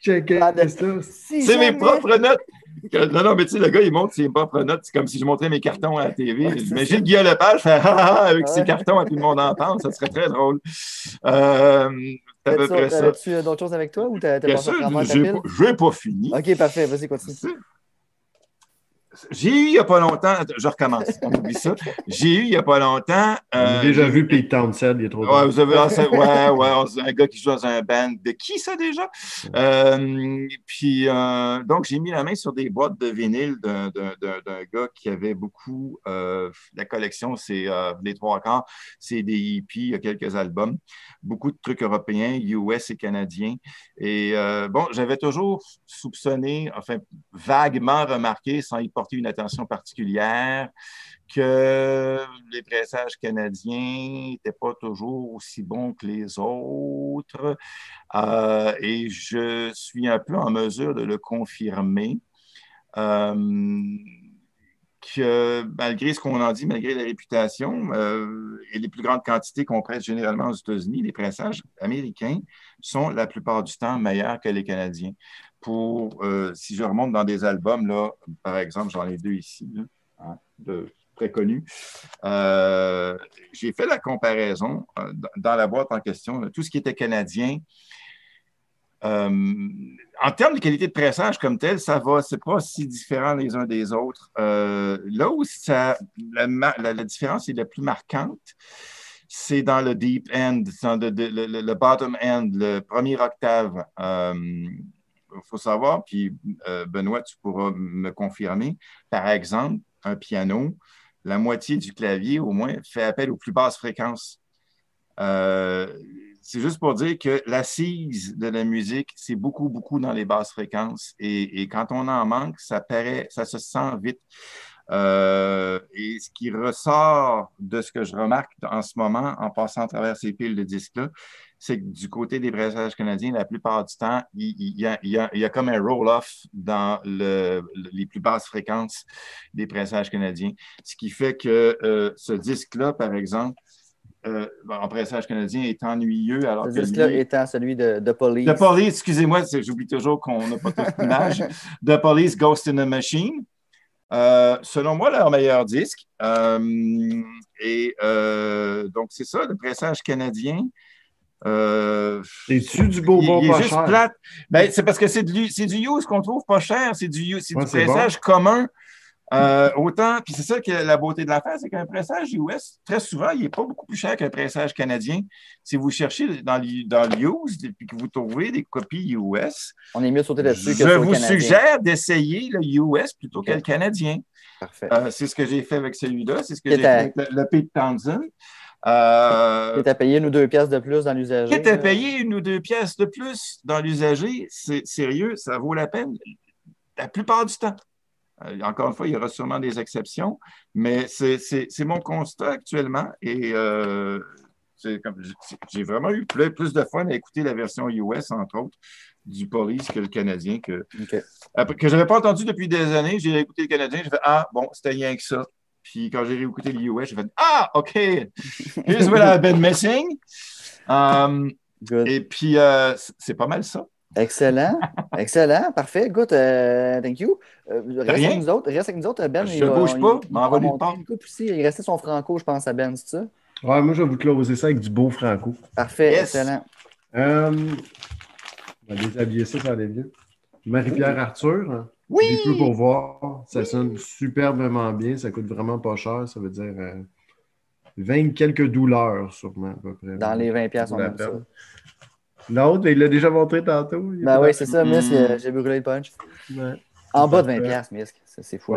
c'est mes propres notes. Non, non, mais tu sais, le gars, il montre ses propres notes. C'est comme si je montrais mes cartons à la TV. J'imagine Guillaume Lepage faire ha, avec ses cartons à tout le monde en parle. Ça serait très drôle. Euh, T'avais-tu euh, d'autres choses avec toi ou t'as pas Je n'ai pas fini. OK, parfait. Vas-y, continue j'ai eu il n'y a pas longtemps, je recommence, on oublie ça. J'ai eu il n'y a pas longtemps. On a déjà vu Pete Townsend, il est trop Ouais, vous avez ouais, ouais, un gars qui joue dans un band. De qui ça déjà? Euh, puis, euh, donc, j'ai mis la main sur des boîtes de vinyle d'un gars qui avait beaucoup. Euh, la collection, c'est les trois quarts, c'est des hippies, il y a quelques albums, beaucoup de trucs européens, US et canadiens. Et bon, j'avais toujours soupçonné, enfin, vaguement remarqué, sans y porter une attention particulière, que les pressages canadiens n'étaient pas toujours aussi bons que les autres. Euh, et je suis un peu en mesure de le confirmer. Euh, malgré ce qu'on en dit, malgré la réputation euh, et les plus grandes quantités qu'on presse généralement aux États-Unis, les pressages américains sont la plupart du temps meilleurs que les Canadiens pour, euh, si je remonte dans des albums, par exemple, j'en ai deux ici, hein, de, très connus, euh, j'ai fait la comparaison dans la boîte en question, tout ce qui était canadien. En termes de qualité de pressage comme tel, ça va, c'est pas si différent les uns des autres. là où ça, la, différence est la plus marquante, c'est dans le deep end, dans le, bottom end, le premier octave il faut savoir, puis euh, Benoît, tu pourras me confirmer, par exemple, un piano, la moitié du clavier au moins fait appel aux plus basses fréquences. Euh, c'est juste pour dire que l'assise de la musique, c'est beaucoup, beaucoup dans les basses fréquences. Et, quand on en manque, ça paraît, ça se sent vite. Euh, et ce qui ressort de ce que je remarque en ce moment, en passant à travers ces piles de disques-là, c'est que du côté des pressages canadiens, la plupart du temps, il, y, a, comme un roll-off dans les plus basses fréquences des pressages canadiens. Ce qui fait que euh, ce disque-là, par exemple, euh, en pressage canadien est ennuyeux. Alors ce disque-là étant celui de, de Police. De Police, excusez-moi, j'oublie toujours qu'on n'a pas toute l'image. de Police, Ghost in a Machine. Euh, selon moi, leur meilleur disque. et donc, c'est ça, le pressage canadien. Euh, C'est-tu du beau bon pas cher? Plate. Ben, c'est parce que c'est du, du use qu'on trouve pas cher, c'est du, du pressage commun. Euh, autant, puis c'est ça que la beauté de l'affaire, c'est qu'un pressage US, très souvent, il n'est pas beaucoup plus cher qu'un pressage canadien. Si vous cherchez dans, dans l'use et que vous trouvez des copies US, on est mieux sauter là-dessus Je vous suggère d'essayer le US plutôt que le canadien. Parfait. Euh, c'est ce que j'ai fait avec celui-là, c'est ce que j'ai fait avec le, le Pete Townsend. Euh, qui payé une ou deux pièces de plus dans l'usager. Qui payé une ou deux pièces de plus dans l'usager, c'est sérieux, ça vaut la peine la plupart du temps. Euh, encore une fois, il y aura sûrement des exceptions, mais c'est mon constat actuellement et euh, j'ai vraiment eu plus, de fun à écouter la version US, entre autres, du Police que le Canadien, que, que je n'avais pas entendu depuis des années. J'ai écouté le Canadien, j'ai fait Ah, bon, c'était rien que ça. Puis quand j'ai réécouté le US, j'ai fait Ah, OK, here's what I've been missing. Um, et puis, euh, c'est pas mal ça. Excellent, excellent, parfait. Good, uh, thank you. Euh, reste, avec nous autres, reste avec nous autres, Ben. Je ne bouge pas, m'en va pas. Il restait son franco, je pense, à Ben, c'est ça? Ouais, moi, je vais vous closer ça avec du beau franco. Parfait, excellent. Euh, on va déshabiller ça, ça allait bien. Marie-Pierre Arthur. Hein? Oui! peu pour voir. Ça sonne superbement bien. Ça coûte vraiment pas cher. Ça veut dire 20 euh, quelques douleurs, sûrement, à peu près. Dans les 20 pièces on a ça. L'autre, il l'a déjà montré tantôt. Ben oui, c'est ça, Misk. J'ai brûlé le punch. En bas de 20 pièces Misk. C'est fou.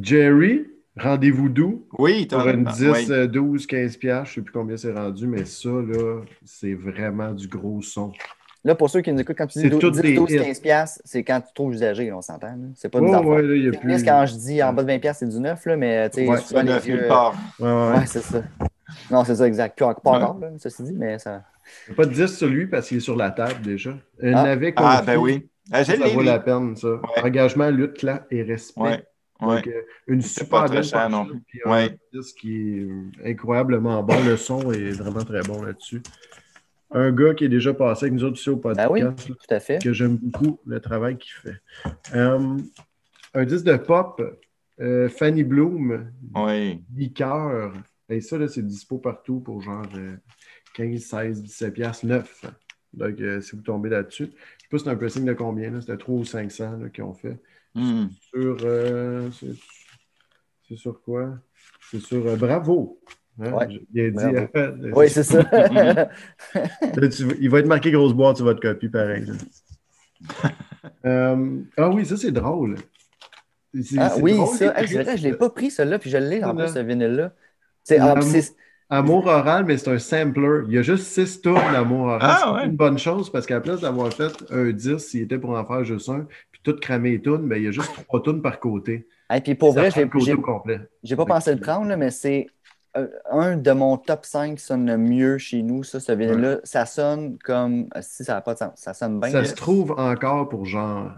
Jerry, rendez-vous doux. Oui, Pour une 10, 12, 15 pièces Je ne sais plus combien c'est rendu, mais ça, là, c'est vraiment du gros son. Là, pour ceux qui nous écoutent, quand tu dis 12, 15 pièces, c'est quand tu trouves usagé, on s'entend. C'est pas du ouais, là, y a plus... Quand je dis en bas de 20 pièces, c'est du neuf, là, mais tu sais, ouais, souvent les vieux... Ouais, ouais. c'est ça. Non, c'est ça, exact. Pas, pas encore, là, ceci dit, mais ça... Il n'y a pas de 10 sur lui parce qu'il est sur la table déjà. Un ah. navet Ah, ben oui. Ah, ça vaut la peine, ça. Engagement, lutte, clan et respect. Donc, euh, une super belle cher, non. Puis un disque qui est euh, incroyablement bon. Le son est vraiment très bon là-dessus un gars qui est déjà passé avec nous autres ici au podcast. Ben oui, tout à fait. Que j'aime beaucoup le travail qu'il fait. Euh, un disque de pop, euh, Fanny Bloom, oui. Liqueur. Et ça, là, c'est dispo partout pour genre 15, 16, 17 piastres, 9. Donc, euh, si vous tombez là-dessus, je ne sais pas si c'est un pressing de combien, c'était 3 ou 500 qu'ils ont fait. Hmm. Sur. Euh, c'est sur quoi? C'est sur euh, Bravo. Hein? Dit, oui, c'est ça. il va être marqué grosse boîte sur votre copie, pareil. Ah oui, ça, c'est drôle. Ah, oui, ça, je ne l'ai pas pris, celui-là, puis je l'ai en plus, ce vinyle-là. C'est Amour oral, mais c'est un sampler. Il y a juste six tours d'amour oral. Ah, c'est une bonne chose parce qu'à place d'avoir fait un 10, s'il était pour en faire juste un, puis tout cramer les tunes, ben, il y a juste trois tunes par côté. Et puis pour vrai, j'ai pas pensé le prendre, mais c'est euh, un de mon top 5 sonne le mieux chez nous, ça, ce vinyle-là. Ça sonne comme si ça n'a pas de sens. Ça sonne bien. Ça se trouve encore pour genre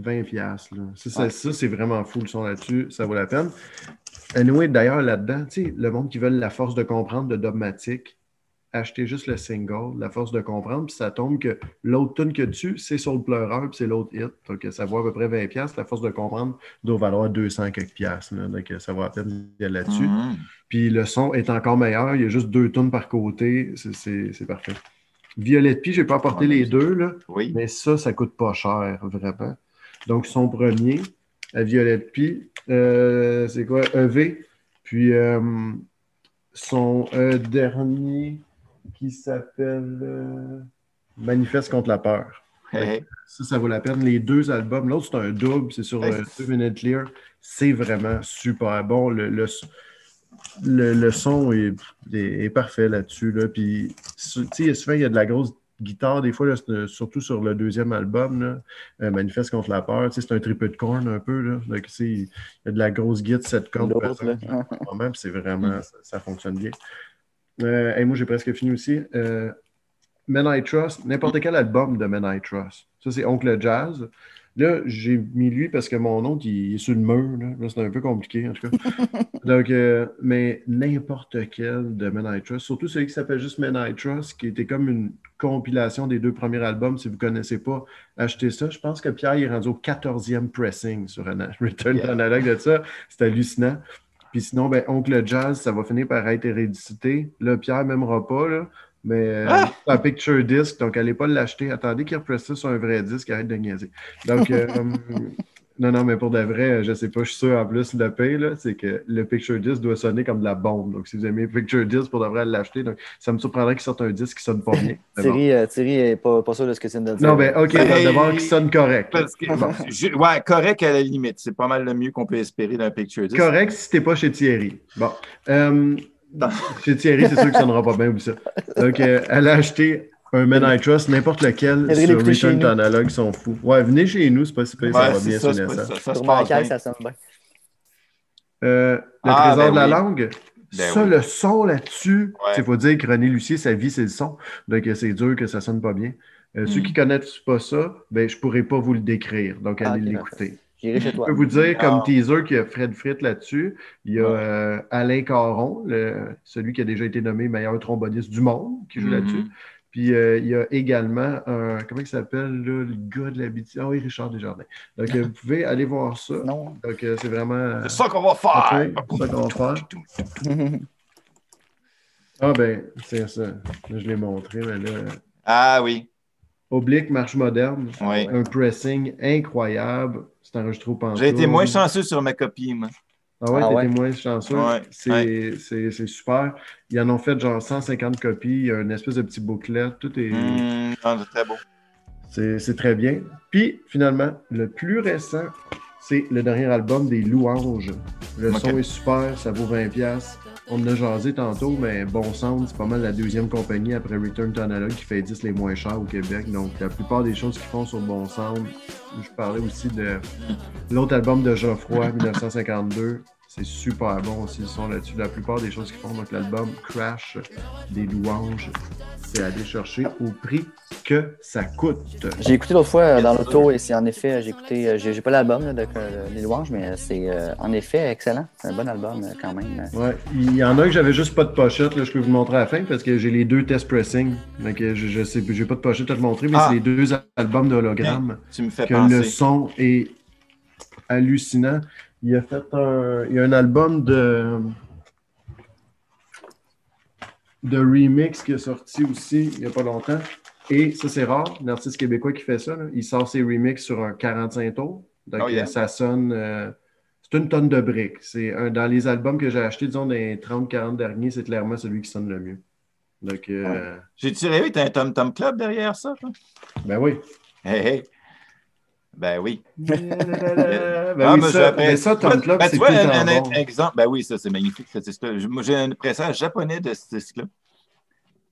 20$. Là. Ça, ça c'est vraiment fou le son là-dessus. Ça vaut la peine. Anyway, d'ailleurs, là-dedans, le monde qui veut la force de comprendre de Dogmatic, acheter juste le single, la force de comprendre, puis ça tombe que l'autre tune que tu, c'est sur le pleureur, puis c'est l'autre hit. Donc, ça vaut à peu près 20$. La force de comprendre doit valoir 200 quelques piastres. Donc, ça vaut à peine là-dessus. Mm-hmm. Puis le son est encore meilleur. Il y a juste deux tunes par côté. C'est parfait. Violette Pie, je n'ai pas apporté les deux, là, mais ça, ça coûte pas cher, vraiment. Donc, son premier, à Violette Pie, euh, c'est quoi? EV. Puis euh, son euh, dernier qui s'appelle Manifeste contre la peur. Ça, ça vaut la peine. Les deux albums, l'autre, c'est un double, c'est sur Two Minute Clear. C'est vraiment super bon. Le, le, le, son est, est, parfait là-dessus. Là. Puis, souvent, il y a de la grosse guitare, des fois, surtout sur le deuxième album, euh, Manifeste contre la peur, c'est un triple de corn un peu. Là, il y a de la grosse guitare, cette cordes. c'est vraiment, mm. ça, fonctionne bien. Euh, moi, j'ai presque fini aussi. Euh, Men I Trust, n'importe quel album de Men I Trust. Ça, c'est Oncle Jazz. Là, j'ai mis lui parce que mon oncle, il est sur le mur. Là, c'est un peu compliqué, en tout cas. Donc, euh, mais n'importe quel de Men I Trust, surtout celui qui s'appelle juste Men I Trust, qui était comme une compilation des deux premiers albums. Si vous ne connaissez pas, achetez ça. Je pense que Pierre est rendu au 14e pressing sur un Return yeah. analogue de ça. C'est hallucinant. Puis sinon, ben, Oncle Jazz, ça va finir par être hérédité. Là, Pierre m'aimera pas, là, mais euh, ah! c'est un picture disc, donc allez pas l'acheter. Attendez qu'il represse ça sur un vrai disque, arrête de niaiser. Donc, euh, non, non, mais pour de vrai, je sais pas, je suis sûr en plus le pay, c'est que le picture disc doit sonner comme de la bombe. Donc, si vous aimez picture disc, pour de vrai l'acheter. Donc, ça me surprendrait qu'il sorte un disque qui sonne pas bien. Thierry, euh, Thierry est pas, pas sûr de ce que c'est de dire. Non, ben, ok, d'abord qu'il sonne correct. ouais, correct à la limite. C'est pas mal le mieux qu'on peut espérer d'un picture disc. Correct si t'es pas chez Thierry. Bon. Chez Thierry, c'est sûr que ça n'aura pas bien ou ça. Donc, euh, elle a acheté un Men I Trust, n'importe lequel, sur Return to Analog, sont fous. Ouais, venez chez nous, c'est pas si ça va bien sonner ça. ça. ça, ça, ça sonne bien. Euh, le ah, trésor ben de la langue. Ben ça, le son là-dessus, il faut dire que René Lucier, sa vie, c'est le son. Donc, euh, c'est dur que ça sonne pas bien. Ceux qui ne mm. connaissent pas ça, ben, je ne pourrais pas vous le décrire. Donc, allez ah, l'écouter. Je peux vous dire comme ah. teaser qu'il y a Fred Fritt là-dessus. Il y a euh, Alain Caron, celui qui a déjà été nommé meilleur tromboniste du monde, qui joue là-dessus. Mm-hmm. Puis euh, il y a également un. Comment il s'appelle, le gars de l'habitude? Ah oui, Richard Desjardins. Donc, vous pouvez aller voir ça. Non. Donc, euh, c'est vraiment. C'est ça qu'on va faire! C'est ça qu'on va faire. ah, ben, c'est ça. je l'ai montré, mais là. Ah oui. Oblique, marche moderne. Un pressing incroyable. C'est enregistré au J'ai été moins chanceux sur ma copie, moi. Ah ouais, ah été moins chanceux? C'est super. Ils en ont fait genre 150 copies. Il y a une espèce de petit bouclet. Tout est. Mmh, c'est très beau. C'est très bien. Puis, finalement, le plus récent, c'est le dernier album des Louanges. Le son est super, ça vaut 20$. On en a jasé tantôt, mais Bon Sound, c'est pas mal la deuxième compagnie après Return to Analog qui fait 10 les moins chers au Québec. Donc, la plupart des choses qu'ils font sur Bon Sound, je parlais aussi de l'autre album de Geoffroy, 1952. C'est super bon aussi, ils sont là-dessus. La plupart des choses qu'ils font, donc l'album Crash des louanges, c'est aller chercher au prix que ça coûte. J'ai écouté l'autre fois euh, dans l'auto et c'est en effet, j'ai écouté, euh, j'ai pas l'album de, des louanges, mais c'est euh, en effet excellent. C'est un bon album quand même. Ouais, il y en a que j'avais juste pas de pochette, là, je peux vous montrer à la fin parce que j'ai les deux test pressing. Donc je, je sais, j'ai pas de pochette à te montrer, mais c'est ah! les deux albums d'hologramme. Tu me fais que le son est hallucinant. Il a fait un, il y a un album de de remix qui est sorti aussi il n'y a pas longtemps. Et ça, c'est rare, l'artiste québécois qui fait ça. Il sort ses remixes sur un 45 tours. Donc, oh, ça sonne. c'est une tonne de briques. C'est un, dans les albums que j'ai achetés, disons, dans les 30-40 derniers, c'est clairement celui qui sonne le mieux. Donc. J'ai tiré, tu as un Tom Tom Club derrière ça? Ben oui. Hey, hey. Ben oui. ben, ah, oui ça, ben ça, Tom Club, ben, c'est plus un, un, exemple. Ben oui, ça, c'est magnifique. Moi, j'ai un pressage japonais de ce disque-là.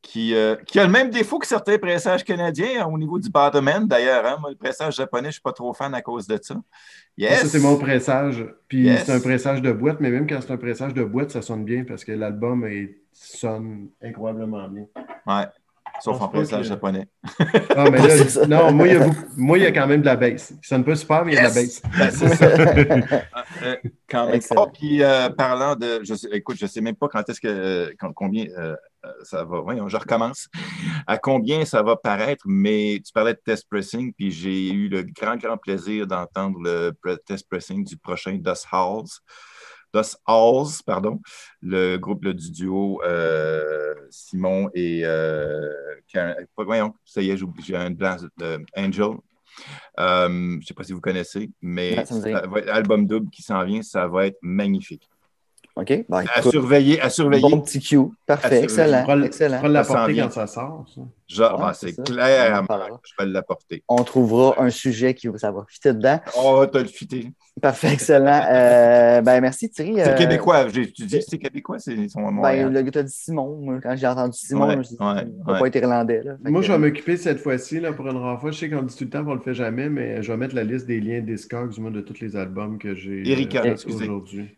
Qui, euh, qui, a le même défaut que certains pressages canadiens hein, au niveau du bottom end, d'ailleurs. Hein. Moi, le pressage japonais, je ne suis pas trop fan à cause de ça. Yes. Ça, c'est mon pressage. Puis c'est un pressage de boîte, mais même quand c'est un pressage de boîte, ça sonne bien parce que l'album sonne incroyablement bien. Ouais. Sauf en pressage japonais. Ah, mais là, non, moi il, y a moi, il y a quand même de la baisse. Ça ne peut pas super, mais il y a de la baisse. Ben, c'est ça. Euh, euh, quand même. Oh, puis euh, parlant de. Je sais, écoute, je ne sais même pas quand est-ce que. combien ça va. Voyons, je recommence. À combien ça va paraître, mais tu parlais de test pressing, puis j'ai eu le grand, grand plaisir d'entendre le test pressing du prochain Dust Halls. Dust Halls, pardon, le groupe du duo euh, Simon et euh, voyons, ça y est, j'ai un blanc de Angel. Euh, je ne sais pas si vous connaissez, mais album double qui s'en vient, ça va être magnifique. OK? Ben, à surveiller, à surveiller. Bon petit cue. Parfait. Excellent. excellent. Tu l'apporter quand ça sort. Ça. Genre, ah, c'est clair. Je vais l'apporter. On trouvera un sujet qui ça va fitter dedans. On va te le fitter. Parfait, excellent. Euh, ben, merci Thierry. C'est euh, québécois. Tu dis que c'est québécois, c'est son nom. Ben, le gars t'a dit Simon. quand j'ai entendu Simon, je me suis dit, ouais, pas être irlandais. Là. Moi, je vais m'occuper cette fois-ci pour une renfort. Je sais qu'on dit tout le temps qu'on le fait jamais, mais je vais mettre la liste des liens Discogs de tous les albums que j'ai euh, aujourd'hui.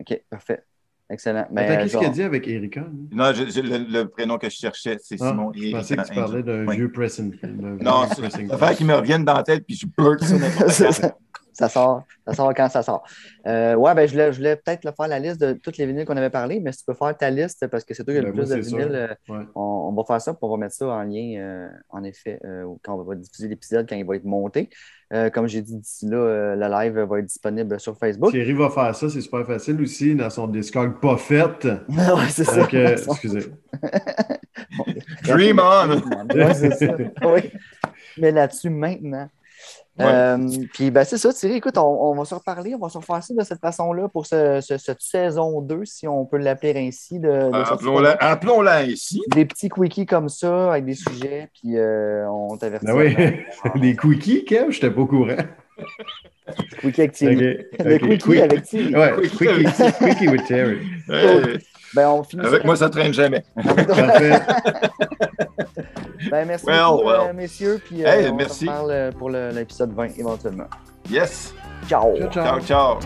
OK, parfait. Excellent. Mais qu'est-ce qu'elle dit avec Erika? Non, le, prénom que je cherchais, c'est ah, Simon. Je pensais que tu parlais d'un vieux pressing. Non, c'est faire qu'il me revienne dans la tête puis je blurt ça. Ça sort, ça sort quand ça sort. Euh, ouais, ben, je voulais, je voulais peut-être faire la liste de toutes les vinyles qu'on avait parlé, mais si tu peux faire ta liste, parce que c'est toi qui as le ben, plus de vinyles, euh, on, va faire ça, puis on va mettre ça en lien, euh, en effet, quand on va diffuser l'épisode, quand il va être monté. Euh, comme j'ai dit d'ici là, euh, le live va être disponible sur Facebook. Thierry va faire ça, c'est super facile aussi, dans son Discord pas fait. oui, c'est ça. Excusez. Dream on! oui, c'est ça. Oui. Mais là-dessus maintenant. Euh, puis ben, c'est ça, Thierry, écoute, on, va se reparler, on va se refaire ça de cette façon-là pour cette saison 2, si on peut l'appeler ainsi. De, Appelons-la ainsi. Des petits quickies comme ça, avec des sujets, puis euh, on t'avertit. Ben oui, des quickies, Kev, je n'étais pas au courant. Quickie avec Thierry. Le quickie avec Thierry. Ouais, quickie, quickie with Thierry. Ben, Avec moi, ça ne traîne jamais. ben, merci, well, beaucoup, euh, messieurs. Puis, hey, euh, on merci. se parle euh, pour l'épisode 20 éventuellement. Yes. Ciao. ciao. ciao.